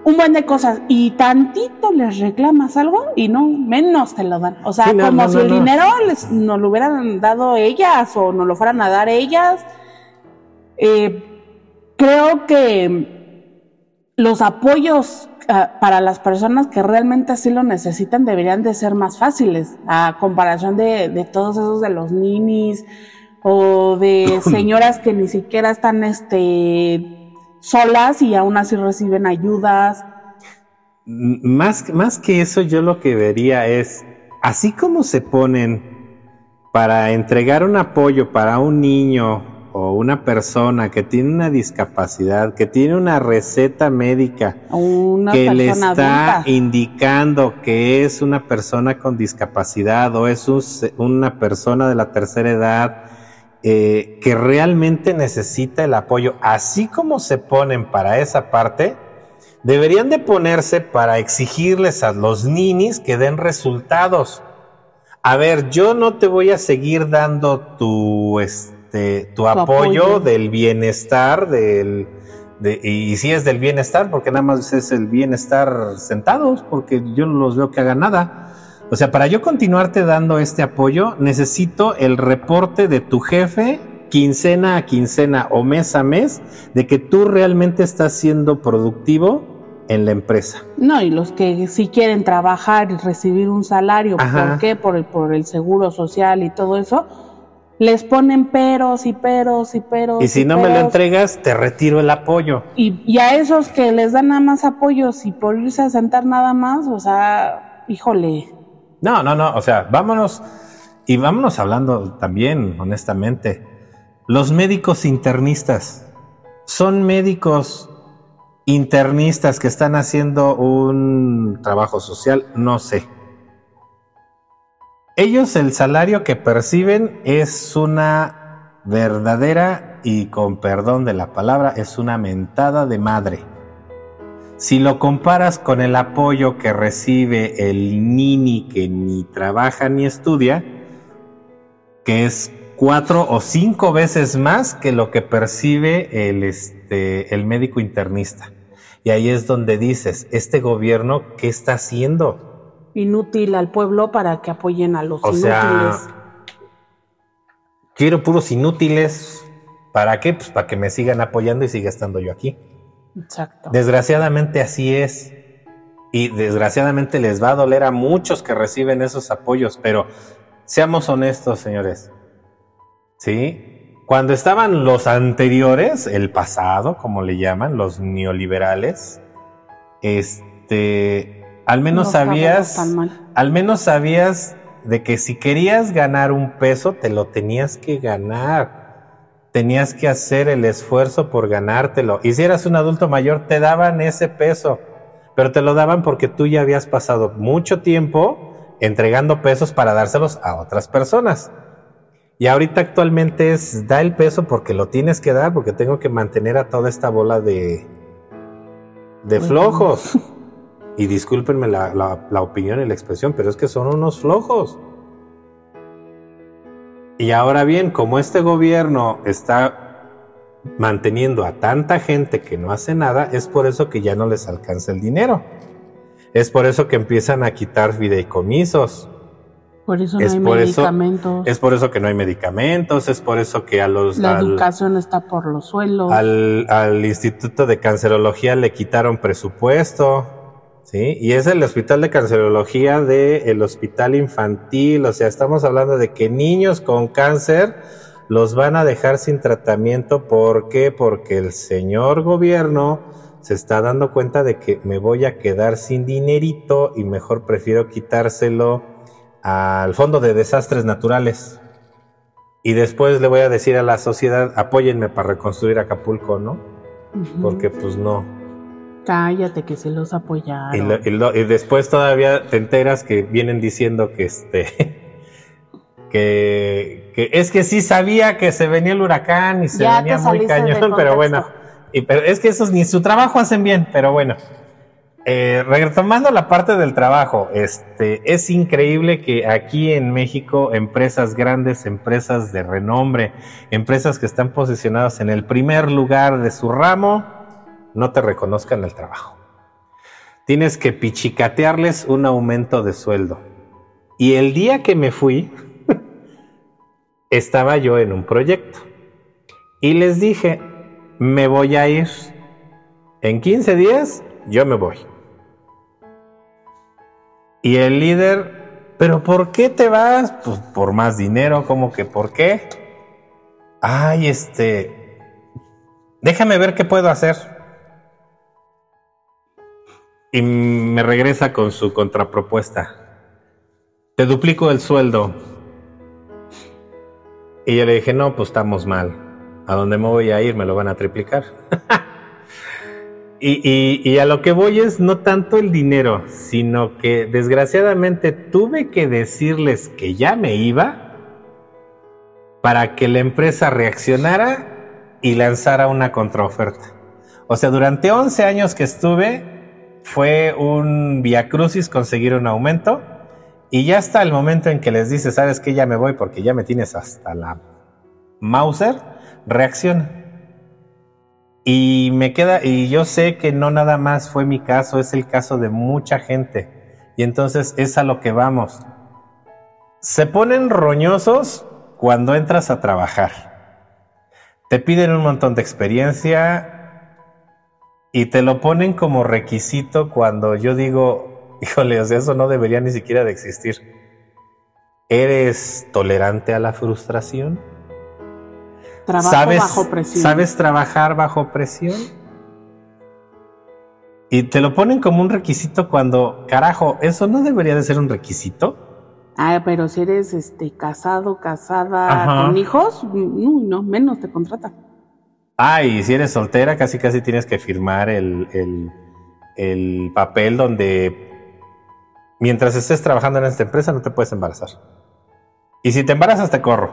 [SPEAKER 1] un buen de cosas y tantito les reclamas algo y no, menos te lo dan. O sea, como si el dinero les, nos lo hubieran dado ellas o nos lo fueran a dar ellas. Eh, creo que los apoyos ah, para las personas que realmente así lo necesitan deberían de ser más fáciles a comparación de, de todos esos de los ninis o de señoras que ni siquiera están este solas y aún así reciben ayudas.
[SPEAKER 2] Más, más que eso, yo lo que vería es, así como se ponen para entregar un apoyo para un niño o una persona que tiene una discapacidad, que tiene una receta médica que le está indicando que es una persona con discapacidad o es una persona de la tercera edad eh, que realmente necesita el apoyo, así como se ponen para esa parte, deberían de ponerse para exigirles a los ninis que den resultados. A ver, yo no te voy a seguir dando tu, este, tu, apoyo, del bienestar, del, y si es del bienestar, porque nada más es el bienestar sentados, porque yo no los veo que hagan nada. O sea, para yo continuarte dando este apoyo, necesito el reporte de tu jefe quincena a quincena o mes a mes de que tú realmente estás siendo productivo en la empresa.
[SPEAKER 1] No, y los que sí quieren trabajar y recibir un salario, ¿por qué? Por el, por el seguro social y todo eso, les ponen peros y peros y peros.
[SPEAKER 2] Y si no me lo entregas, te retiro el apoyo.
[SPEAKER 1] Y, y, a esos que les dan nada más apoyos y por irse a sentar nada más, o sea, híjole,
[SPEAKER 2] no, no, no, o sea, vámonos y vámonos hablando también, honestamente. Los médicos internistas son médicos internistas que están haciendo un trabajo social, no sé. Ellos el salario que perciben es una verdadera y con perdón de la palabra, es una mentada de madre. Si lo comparas con el apoyo que recibe el nini que ni trabaja ni estudia, que es cuatro o cinco veces más que lo que percibe el, este, el médico internista. Y ahí es donde dices, este gobierno, ¿qué está haciendo?
[SPEAKER 1] Inútil al pueblo para que apoyen a los inútiles.
[SPEAKER 2] quiero puros inútiles. ¿Para qué? Pues para que me sigan apoyando y siga estando yo aquí.
[SPEAKER 1] Exacto.
[SPEAKER 2] Desgraciadamente así es. Y desgraciadamente les va a doler a muchos que reciben esos apoyos, pero seamos honestos, señores. ¿Sí? Cuando estaban los anteriores, el pasado, como le llaman, los neoliberales, este, al menos sabías, al menos sabías de que si querías ganar un peso, te lo tenías que ganar tenías que hacer el esfuerzo por ganártelo. Y si eras un adulto mayor, te daban ese peso, pero te lo daban porque tú ya habías pasado mucho tiempo entregando pesos para dárselos a otras personas. Y ahorita actualmente es, da el peso porque lo tienes que dar, porque tengo que mantener a toda esta bola de, de flojos. Y discúlpenme la, la opinión y la expresión, pero es que son unos flojos. Y ahora bien, como este gobierno está manteniendo a tanta gente que no hace nada, es por eso que ya no les alcanza el dinero. Es por eso que empiezan a quitar fideicomisos.
[SPEAKER 1] Por eso no hay medicamentos.
[SPEAKER 2] es por eso que no hay medicamentos, es por eso que a los...
[SPEAKER 1] La educación está por los suelos.
[SPEAKER 2] Al, al Instituto de Cancerología le quitaron presupuesto. ¿Sí? Y es el hospital de cancerología del hospital infantil, o sea, estamos hablando de que niños con cáncer los van a dejar sin tratamiento, ¿por qué? Porque el señor gobierno se está dando cuenta de que me voy a quedar sin dinerito y mejor prefiero quitárselo al Fondo de Desastres Naturales. Y después le voy a decir a la sociedad, apóyenme para reconstruir Acapulco, ¿no? Porque pues no,
[SPEAKER 1] Cállate que se los apoyaron.
[SPEAKER 2] Y, después todavía te enteras que vienen diciendo que este que, es que sí sabía que se venía el huracán y se venía muy cañón, pero bueno, y, pero es que esos ni su trabajo hacen bien, pero bueno. Eh, retomando la parte del trabajo, este, es increíble que aquí en México empresas grandes, empresas de renombre, empresas que están posicionadas en el primer lugar de su ramo, no te reconozcan el trabajo. tienes que pichicatearles un aumento de sueldo. Y el día que me fui, estaba yo en un proyecto. Y les dije, me voy a ir. En 15 días, yo me voy. Y el líder, ¿pero por qué te vas? Pues por más dinero, ¿cómo que por qué? Ay, este, déjame ver qué puedo hacer. Y me regresa con su contrapropuesta. Te duplico el sueldo. Y yo le dije, no, pues estamos mal. A donde me voy a ir me lo van a triplicar. Y, a lo que voy es no tanto el dinero, sino que desgraciadamente tuve que decirles que ya me iba para que la empresa reaccionara y lanzara una contraoferta. O sea, durante 11 años que estuve, fue un via crucis conseguir un aumento y ya hasta el momento en que les dice, sabes que ya me voy porque ya me tienes hasta la Mauser, reacciona. Y me queda, y yo sé que no nada más fue mi caso, es el caso de mucha gente. Y entonces es a lo que vamos. Se ponen roñosos cuando entras a trabajar. Te piden un montón de experiencia y te lo ponen como requisito cuando yo digo, híjole, o sea, eso no debería ni siquiera de existir. ¿Eres tolerante a la frustración? ¿Sabes, bajo presión. ¿Sabes trabajar bajo presión? Y te lo ponen como un requisito cuando, carajo, eso no debería de ser un requisito.
[SPEAKER 1] Ah, pero si eres este casado, casada con hijos, no, no, menos te contratan.
[SPEAKER 2] Ah, y si eres soltera, casi casi tienes que firmar el, el papel donde mientras estés trabajando en esta empresa no te puedes embarazar. Y si te embarazas, te corro.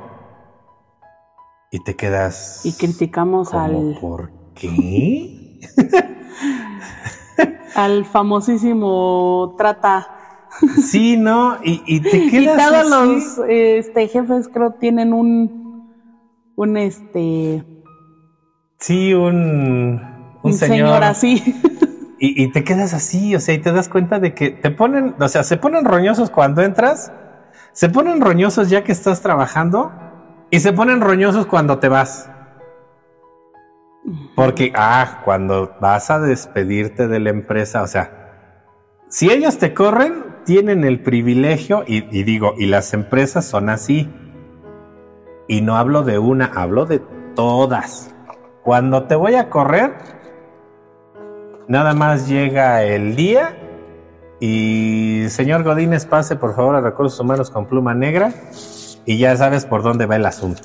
[SPEAKER 2] Y te quedas.
[SPEAKER 1] Y criticamos al.
[SPEAKER 2] ¿Por qué?
[SPEAKER 1] al famosísimo trata.
[SPEAKER 2] Sí, ¿no? Y, te quedas.
[SPEAKER 1] Y todos los este, jefes, creo, tienen un. Un este.
[SPEAKER 2] Sí, un.
[SPEAKER 1] Un, señor. así.
[SPEAKER 2] Y, y, te quedas así, o sea, y te das cuenta de que te ponen, o sea, se ponen roñosos cuando entras, se ponen roñosos ya que estás trabajando, y se ponen roñosos cuando te vas. Porque, ah, cuando vas a despedirte de la empresa, o sea, si ellos te corren, tienen el privilegio, y, digo, y las empresas son así. Y no hablo de una, hablo de todas. Cuando te voy a correr, nada más llega el día y señor Godínez, pase por favor a Recursos Humanos con pluma negra y ya sabes por dónde va el asunto.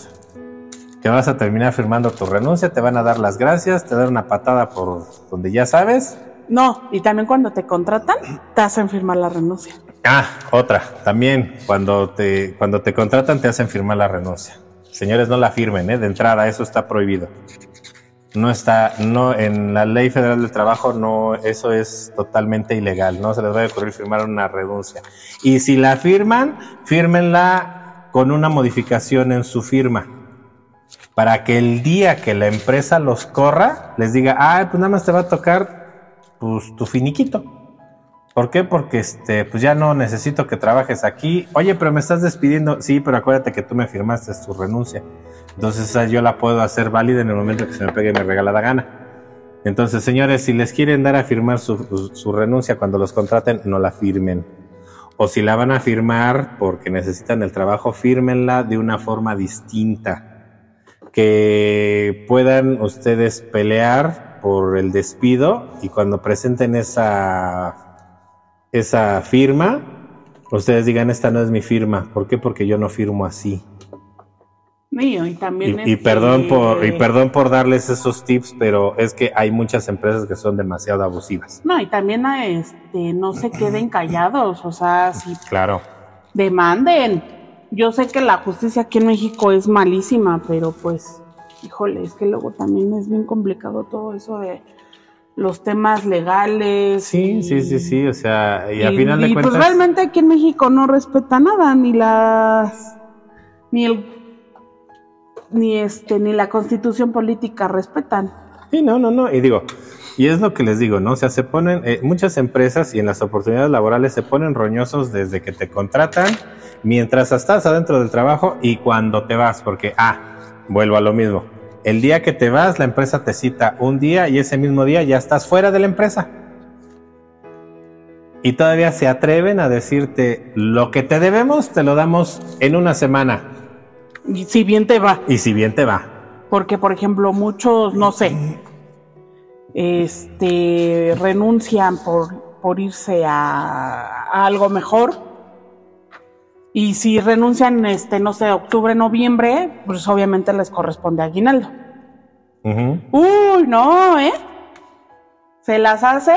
[SPEAKER 2] Que vas a terminar firmando tu renuncia, te van a dar las gracias, te dan una patada por donde ya sabes.
[SPEAKER 1] No, y también cuando te contratan, te hacen firmar la renuncia.
[SPEAKER 2] Ah, otra, también cuando te, cuando te contratan te hacen firmar la renuncia. Señores, no la firmen, ¿eh? de entrada, eso está prohibido. No está, no, en la ley federal del trabajo, no, eso es totalmente ilegal. No se les va a ocurrir firmar una renuncia. Y si la firman, fírmenla con una modificación en su firma para que el día que la empresa los corra les diga, ah, pues nada más te va a tocar pues, tu finiquito. ¿Por qué? Porque este, pues ya no necesito que trabajes aquí. Oye, pero me estás despidiendo. Sí, pero acuérdate que tú me firmaste tu renuncia. Entonces esa yo la puedo hacer válida en el momento que se me pegue mi regalada gana. Entonces, señores, si les quieren dar a firmar su, su renuncia cuando los contraten, no la firmen o si la van a firmar porque necesitan el trabajo, fírmenla de una forma distinta. Que puedan ustedes pelear por el despido y cuando presenten esa, esa firma, ustedes digan, esta no es mi firma. ¿Por qué? Porque yo no firmo así
[SPEAKER 1] y también
[SPEAKER 2] y, perdón por y perdón por darles esos tips pero es que hay muchas empresas que son demasiado abusivas
[SPEAKER 1] no y también este no se queden callados o sea si
[SPEAKER 2] claro
[SPEAKER 1] demanden yo sé que la justicia aquí en México es malísima pero pues híjole es que luego también es bien complicado todo eso de los temas legales
[SPEAKER 2] sí sí sí sí o sea y, al final de pues, cuentas
[SPEAKER 1] pues realmente aquí en México no respeta nada ni las ni el ni este ni la constitución política respetan.
[SPEAKER 2] Sí, no, no, no. Y digo, y es lo que les digo, ¿no? O sea, se ponen, eh, muchas empresas y en las oportunidades laborales se ponen roñosos desde que te contratan, mientras estás adentro del trabajo y cuando te vas, porque, ah, vuelvo a lo mismo. El día que te vas, la empresa te cita un día y ese mismo día ya estás fuera de la empresa. Y todavía se atreven a decirte, lo que te debemos te lo damos en una semana.
[SPEAKER 1] Y si bien te va.
[SPEAKER 2] Y si bien te va.
[SPEAKER 1] Porque, por ejemplo, muchos, no sé, este, renuncian por, por irse a, algo mejor. Y si renuncian, este, no sé, octubre, noviembre, pues obviamente les corresponde aguinaldo. Uy, no, ¿eh? Se las hacen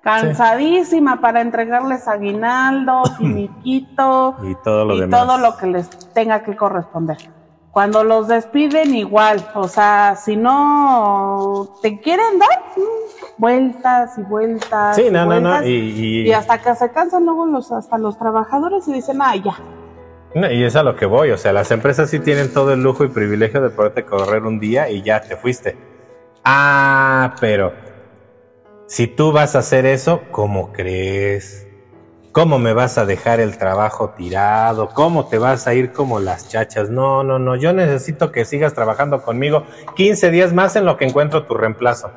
[SPEAKER 1] cansadísima para entregarles aguinaldo, finiquito
[SPEAKER 2] y todo lo
[SPEAKER 1] y todo lo que les tenga que corresponder. Cuando los despiden igual, o sea, si no te quieren dar mm, vueltas y vueltas.
[SPEAKER 2] Sí, no,
[SPEAKER 1] no,
[SPEAKER 2] no,
[SPEAKER 1] y, hasta que se cansan luego los hasta los trabajadores y dicen, "Ah, ya."
[SPEAKER 2] y es a lo que voy, o sea, las empresas sí tienen todo el lujo y privilegio de poderte correr un día y ya te fuiste. Ah, pero si tú vas a hacer eso, ¿cómo crees? ¿Cómo me vas a dejar el trabajo tirado? ¿Cómo te vas a ir como las chachas? No, no, no, yo necesito que sigas trabajando conmigo 15 días más en lo que encuentro tu reemplazo.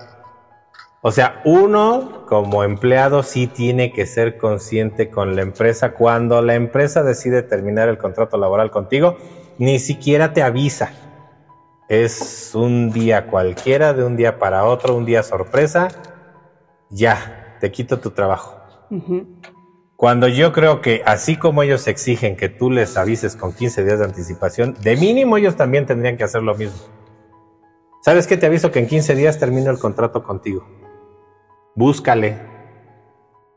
[SPEAKER 2] O sea, uno como empleado sí tiene que ser consciente con la empresa. Cuando la empresa decide terminar el contrato laboral contigo, ni siquiera te avisa. Es un día cualquiera, de un día para otro, un día sorpresa. Ya, te quito tu trabajo. Cuando yo creo que así como ellos exigen que tú les avises con 15 días de anticipación, de mínimo ellos también tendrían que hacer lo mismo. ¿Sabes qué? Te aviso que en 15 días termino el contrato contigo. Búscale.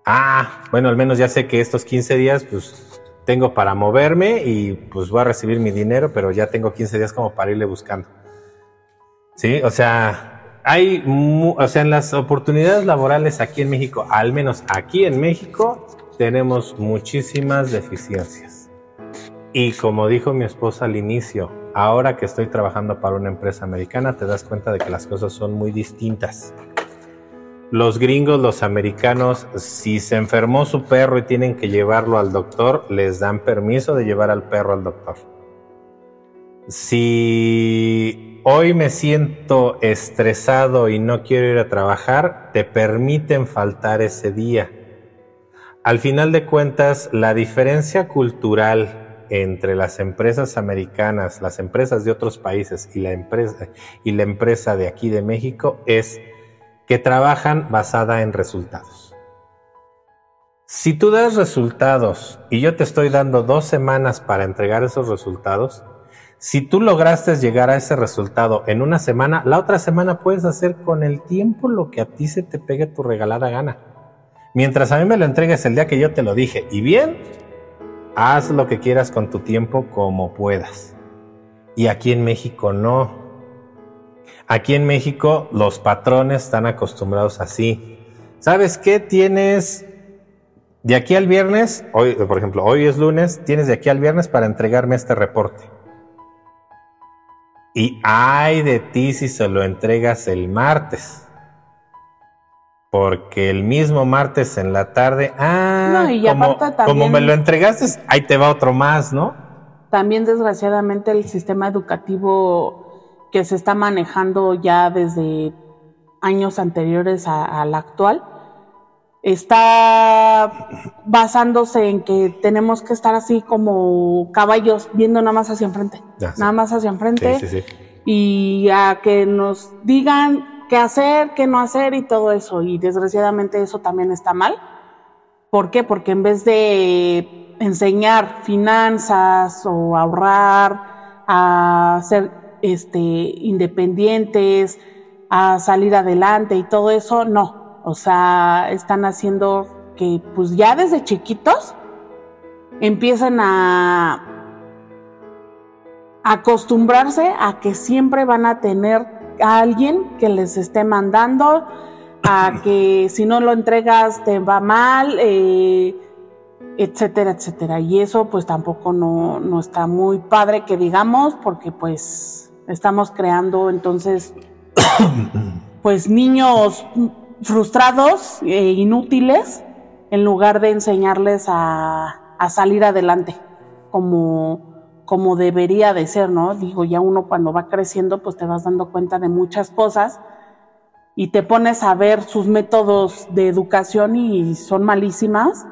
[SPEAKER 2] Ah, bueno, al menos ya sé que estos 15 días, pues tengo para moverme y pues voy a recibir mi dinero, pero ya tengo 15 días como para irle buscando. Sí, o sea, hay, o sea, en las oportunidades laborales aquí en México, al menos aquí en México, tenemos muchísimas deficiencias. Y como dijo mi esposa al inicio, ahora que estoy trabajando para una empresa americana, te das cuenta de que las cosas son muy distintas. Los gringos, los americanos, si se enfermó su perro y tienen que llevarlo al doctor, les dan permiso de llevar al perro al doctor. Si hoy me siento estresado y no quiero ir a trabajar, te permiten faltar ese día al final de cuentas, la diferencia cultural entre las empresas americanas, las empresas de otros países y la empresa, y la empresa de aquí de México es que trabajan basada en resultados. Si tú das resultados y yo te estoy dando dos semanas para entregar esos resultados, si tú lograste llegar a ese resultado en una semana, la otra semana puedes hacer con el tiempo lo que a ti se te pegue tu regalada gana. Mientras a mí me lo entregues el día que yo te lo dije, y bien, haz lo que quieras con tu tiempo como puedas. Y aquí en México no. Aquí en México los patrones están acostumbrados así. ¿Sabes qué? Tienes de aquí al viernes, hoy, por ejemplo, hoy es lunes, tienes de aquí al viernes para entregarme este reporte. Y ay de ti si se lo entregas el martes porque el mismo martes en la tarde, ah, como, me lo entregaste, ahí te va otro más, ¿no?
[SPEAKER 1] También desgraciadamente el sistema educativo que se está manejando ya desde años anteriores al actual, está basándose en que tenemos que estar así como caballos viendo nada más hacia enfrente, nada más hacia enfrente y a que nos digan qué hacer, qué no hacer y todo eso. Y desgraciadamente eso también está mal. ¿Por qué? Porque en vez de enseñar finanzas o ahorrar, a ser este, independientes, a salir adelante y todo eso, no. O sea, están haciendo que pues ya desde chiquitos empiezan a acostumbrarse a que siempre van a tener a alguien que les esté mandando, a que si no lo entregas te va mal, eh, etcétera, etcétera. Y eso pues tampoco no, no está muy padre que digamos, porque pues estamos creando entonces pues niños frustrados e inútiles en lugar de enseñarles a, salir adelante como, como debería de ser, ¿no? Digo, ya uno cuando va creciendo pues te vas dando cuenta de muchas cosas y te pones a ver sus métodos de educación y son malísimas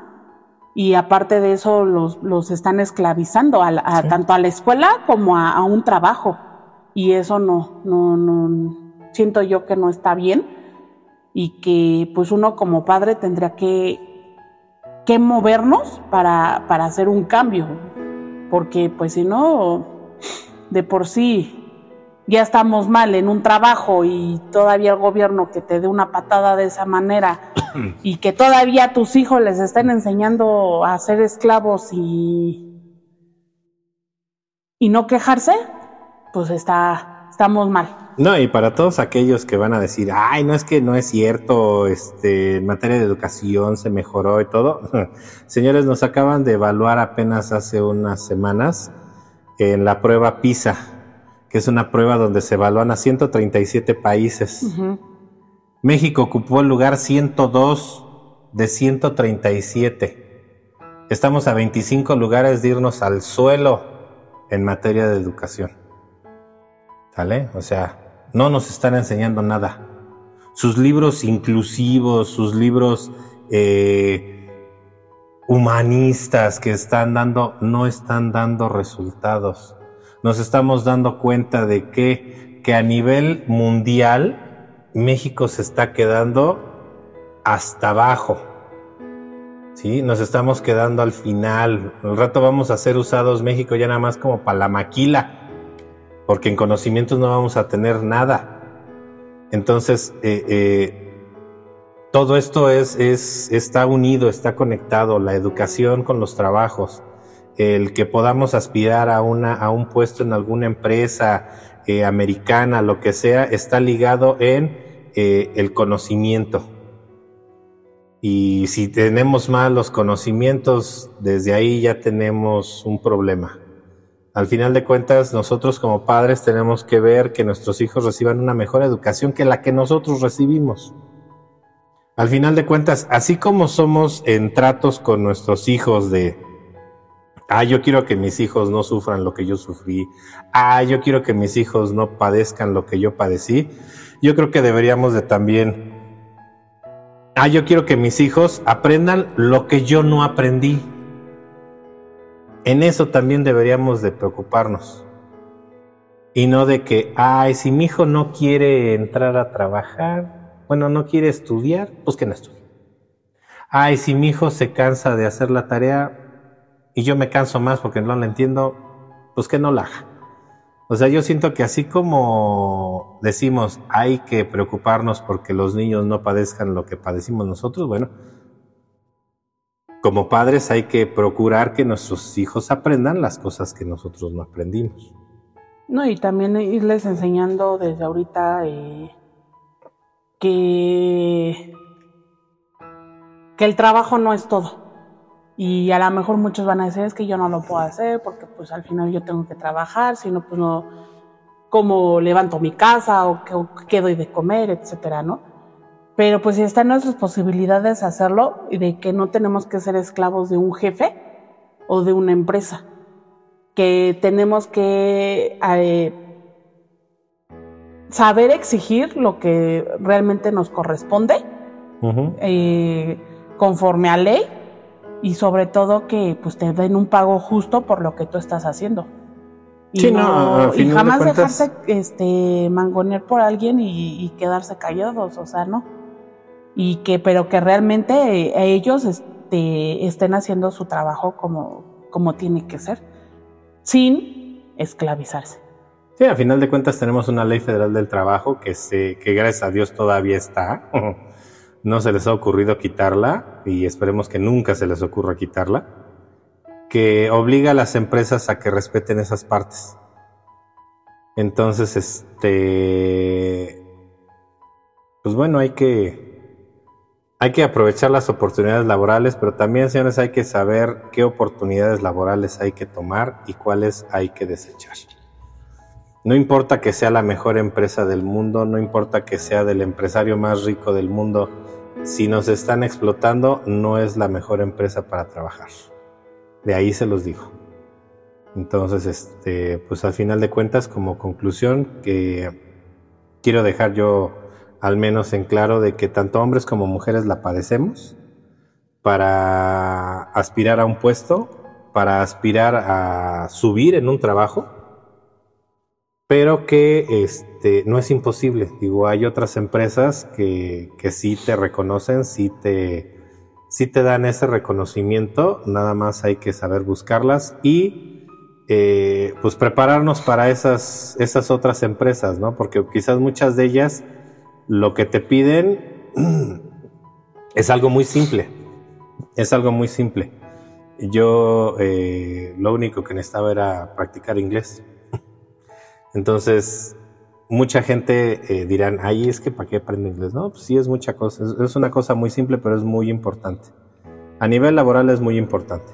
[SPEAKER 1] y aparte de eso los, los están esclavizando a, tanto a la escuela como a, un trabajo y eso no, no, no, siento yo que no está bien y que pues uno como padre tendría que, que movernos para, para hacer un cambio, porque pues si no, de por sí ya estamos mal en un trabajo y todavía el gobierno que te dé una patada de esa manera y que todavía tus hijos les estén enseñando a ser esclavos y, y no quejarse, pues está, estamos mal.
[SPEAKER 2] No, y para todos aquellos que van a decir, ay, no es que no es cierto, este, en materia de educación se mejoró y todo. Señores, nos acaban de evaluar apenas hace unas semanas en la prueba PISA que es una prueba donde se evalúan a 137 países. México ocupó el lugar 102 de 137. Estamos a 25 lugares de irnos al suelo en materia de educación. ¿Sale? O sea, no nos están enseñando nada. Sus libros inclusivos, sus libros eh, humanistas que están dando, no están dando resultados nos estamos dando cuenta de que, que a nivel mundial México se está quedando hasta abajo. ¿Sí? Nos estamos quedando al final. Un rato vamos a ser usados México ya nada más como para la maquila, porque en conocimientos no vamos a tener nada. Entonces, eh, eh, todo esto es, es, está unido, está conectado, la educación con los trabajos el que podamos aspirar a, una, a un puesto en alguna empresa eh, americana, lo que sea, está ligado en el conocimiento. Y si tenemos mal los conocimientos, desde ahí ya tenemos un problema. Al final de cuentas, nosotros como padres tenemos que ver que nuestros hijos reciban una mejor educación que la que nosotros recibimos. Al final de cuentas, así como somos en tratos con nuestros hijos de, Ah, yo quiero que mis hijos no sufran lo que yo sufrí. Ah, yo quiero que mis hijos no padezcan lo que yo padecí. Yo creo que deberíamos de también... Ah, yo quiero que mis hijos aprendan lo que yo no aprendí. En eso también deberíamos de preocuparnos. Y no de que, ay, si mi hijo no quiere entrar a trabajar, bueno, no quiere estudiar, pues que no estudie. Ay, si mi hijo se cansa de hacer la tarea, y yo me canso más porque no la entiendo, pues que no la haga. O sea, yo siento que así como decimos hay que preocuparnos porque los niños no padezcan lo que padecimos nosotros, bueno, como padres hay que procurar que nuestros hijos aprendan las cosas que nosotros no aprendimos.
[SPEAKER 1] No, y también irles enseñando desde ahorita eh, que, que el trabajo no es todo y a lo mejor muchos van a decir, es que yo no lo puedo hacer porque pues al final yo tengo que trabajar, si no pues no, cómo levanto mi casa o qué, doy de comer, etcétera, ¿no? Pero pues si está en nuestras posibilidades hacerlo y de que no tenemos que ser esclavos de un jefe o de una empresa, que tenemos que eh, saber exigir lo que realmente nos corresponde eh, conforme a ley y sobre todo que pues te den un pago justo por lo que tú estás haciendo. Y, no, y jamás dejarse este mangonear por alguien y, quedarse callados, o sea, no. Y que, pero que realmente ellos este, estén haciendo su trabajo como, como tiene que ser, sin esclavizarse.
[SPEAKER 2] Sí, a final de cuentas tenemos una ley federal del trabajo que, se, que gracias a Dios todavía está. no se les ha ocurrido quitarla y esperemos que nunca se les ocurra quitarla, que obliga a las empresas a que respeten esas partes. Entonces, este, pues bueno, hay que, hay que aprovechar las oportunidades laborales, pero también, señores, hay que saber qué oportunidades laborales hay que tomar y cuáles hay que desechar. No importa que sea la mejor empresa del mundo, no importa que sea del empresario más rico del mundo, si nos están explotando, no es la mejor empresa para trabajar. De ahí se los digo. Entonces, este, pues al final de cuentas, como conclusión, que quiero dejar yo al menos en claro de que tanto hombres como mujeres la padecemos para aspirar a un puesto, para aspirar a subir en un trabajo, pero que este, no es imposible. Digo, hay otras empresas que, que sí te reconocen, sí te, sí te dan ese reconocimiento, nada más hay que saber buscarlas y eh, pues prepararnos para esas, esas otras empresas, ¿no? Porque quizás muchas de ellas lo que te piden es algo muy simple, es algo muy simple. Yo eh, lo único que necesitaba era practicar inglés. Entonces, mucha gente eh, dirán, ay, es que ¿para qué aprendo inglés? No, pues sí, es mucha cosa. Es, una cosa muy simple, pero es muy importante. A nivel laboral es muy importante.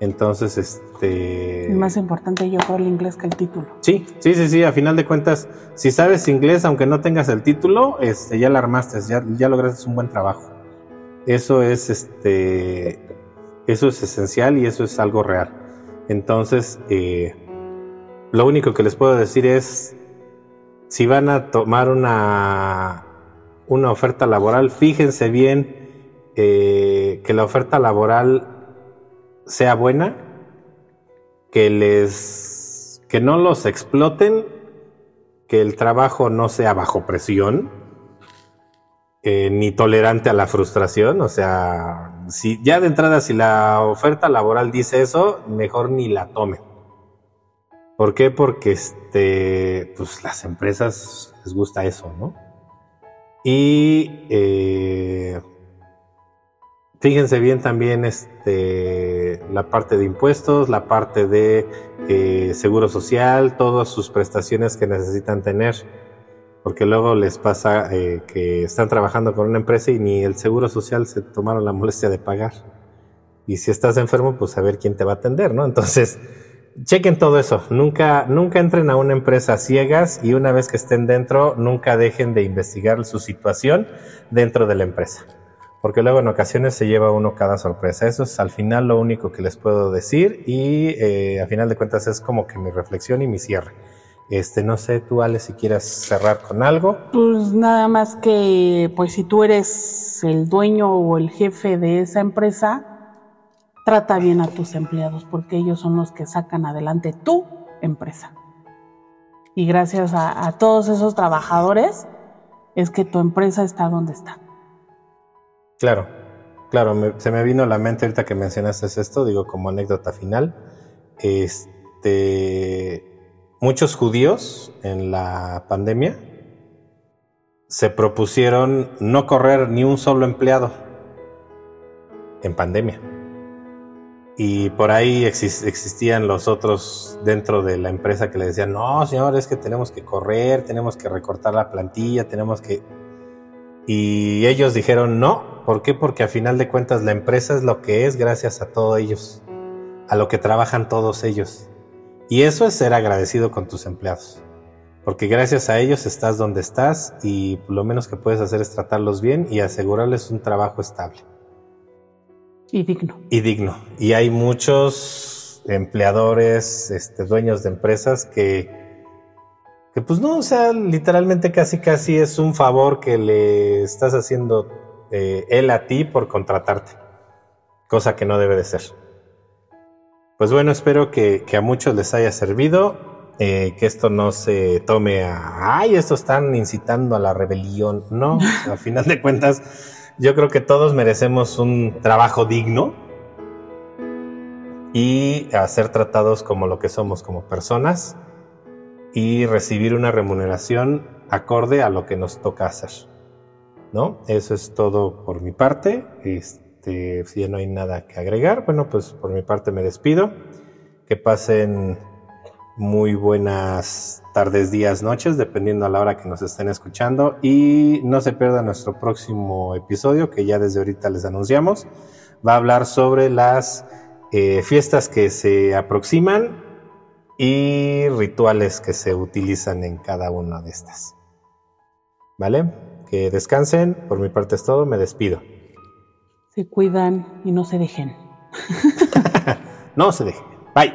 [SPEAKER 2] Entonces, este...
[SPEAKER 1] Es más importante yo creo el inglés que el título.
[SPEAKER 2] Sí, sí, sí, sí. A final de cuentas, si sabes inglés, aunque no tengas el título, este, ya la armaste, ya, ya lograste un buen trabajo. Eso es, este... Eso es esencial y eso es algo real. Entonces, eh, lo único que les puedo decir es, si van a tomar una, una oferta laboral, fíjense bien eh, que la oferta laboral sea buena, que les que no los exploten, que el trabajo no sea bajo presión, eh, ni tolerante a la frustración. O sea, si ya de entrada, si la oferta laboral dice eso, mejor ni la tomen. ¿Por qué? Porque este, pues las empresas les gusta eso, ¿no? Y eh, fíjense bien también este, la parte de impuestos, la parte de eh, seguro social, todas sus prestaciones que necesitan tener. Porque luego les pasa eh, que están trabajando con una empresa y ni el seguro social se tomaron la molestia de pagar. Y si estás enfermo, pues a ver quién te va a atender, ¿no? Entonces, chequen todo eso. Nunca, nunca entren a una empresa ciegas y una vez que estén dentro, nunca dejen de investigar su situación dentro de la empresa. Porque luego en ocasiones se lleva uno cada sorpresa. Eso es al final lo único que les puedo decir y eh, a final de cuentas es como que mi reflexión y mi cierre. Este, no sé, tú Ale, si quieres cerrar con algo.
[SPEAKER 1] Pues nada más que, pues si tú eres el dueño o el jefe de esa empresa, trata bien a tus empleados porque ellos son los que sacan adelante tu empresa. Y gracias a, todos esos trabajadores es que tu empresa está donde está.
[SPEAKER 2] Claro, claro, se me vino a la mente ahorita que mencionaste esto, digo como anécdota final. Este, muchos judíos en la pandemia se propusieron no correr ni un solo empleado en pandemia. Y por ahí existían los otros dentro de la empresa que le decían, no, señor, es que tenemos que correr, tenemos que recortar la plantilla, tenemos que... Y ellos dijeron, no, ¿por qué? Porque a final de cuentas la empresa es lo que es gracias a todos ellos, a lo que trabajan todos ellos. Y eso es ser agradecido con tus empleados, porque gracias a ellos estás donde estás y lo menos que puedes hacer es tratarlos bien y asegurarles un trabajo estable.
[SPEAKER 1] Y digno.
[SPEAKER 2] Y digno. Y hay muchos empleadores, este, dueños de empresas que, que pues no, o sea, literalmente casi casi es un favor que le estás haciendo eh, él a ti por contratarte, cosa que no debe de ser. Pues bueno, espero que, a muchos les haya servido, eh, que esto no se tome a, ay, esto están incitando a la rebelión, no, al final de cuentas yo creo que todos merecemos un trabajo digno y a ser tratados como lo que somos como personas y recibir una remuneración acorde a lo que nos toca hacer. ¿No? Eso es todo por mi parte. Este, si ya no hay nada que agregar, bueno, pues por mi parte me despido. Que pasen muy buenas tardes, días, noches, dependiendo a la hora que nos estén escuchando. Y no se pierda nuestro próximo episodio, que ya desde ahorita les anunciamos. Va a hablar sobre las eh, fiestas que se aproximan y rituales que se utilizan en cada una de estas. ¿Vale? Que descansen. Por mi parte es todo. Me despido.
[SPEAKER 1] Se cuidan y no se dejen.
[SPEAKER 2] no se dejen. Bye.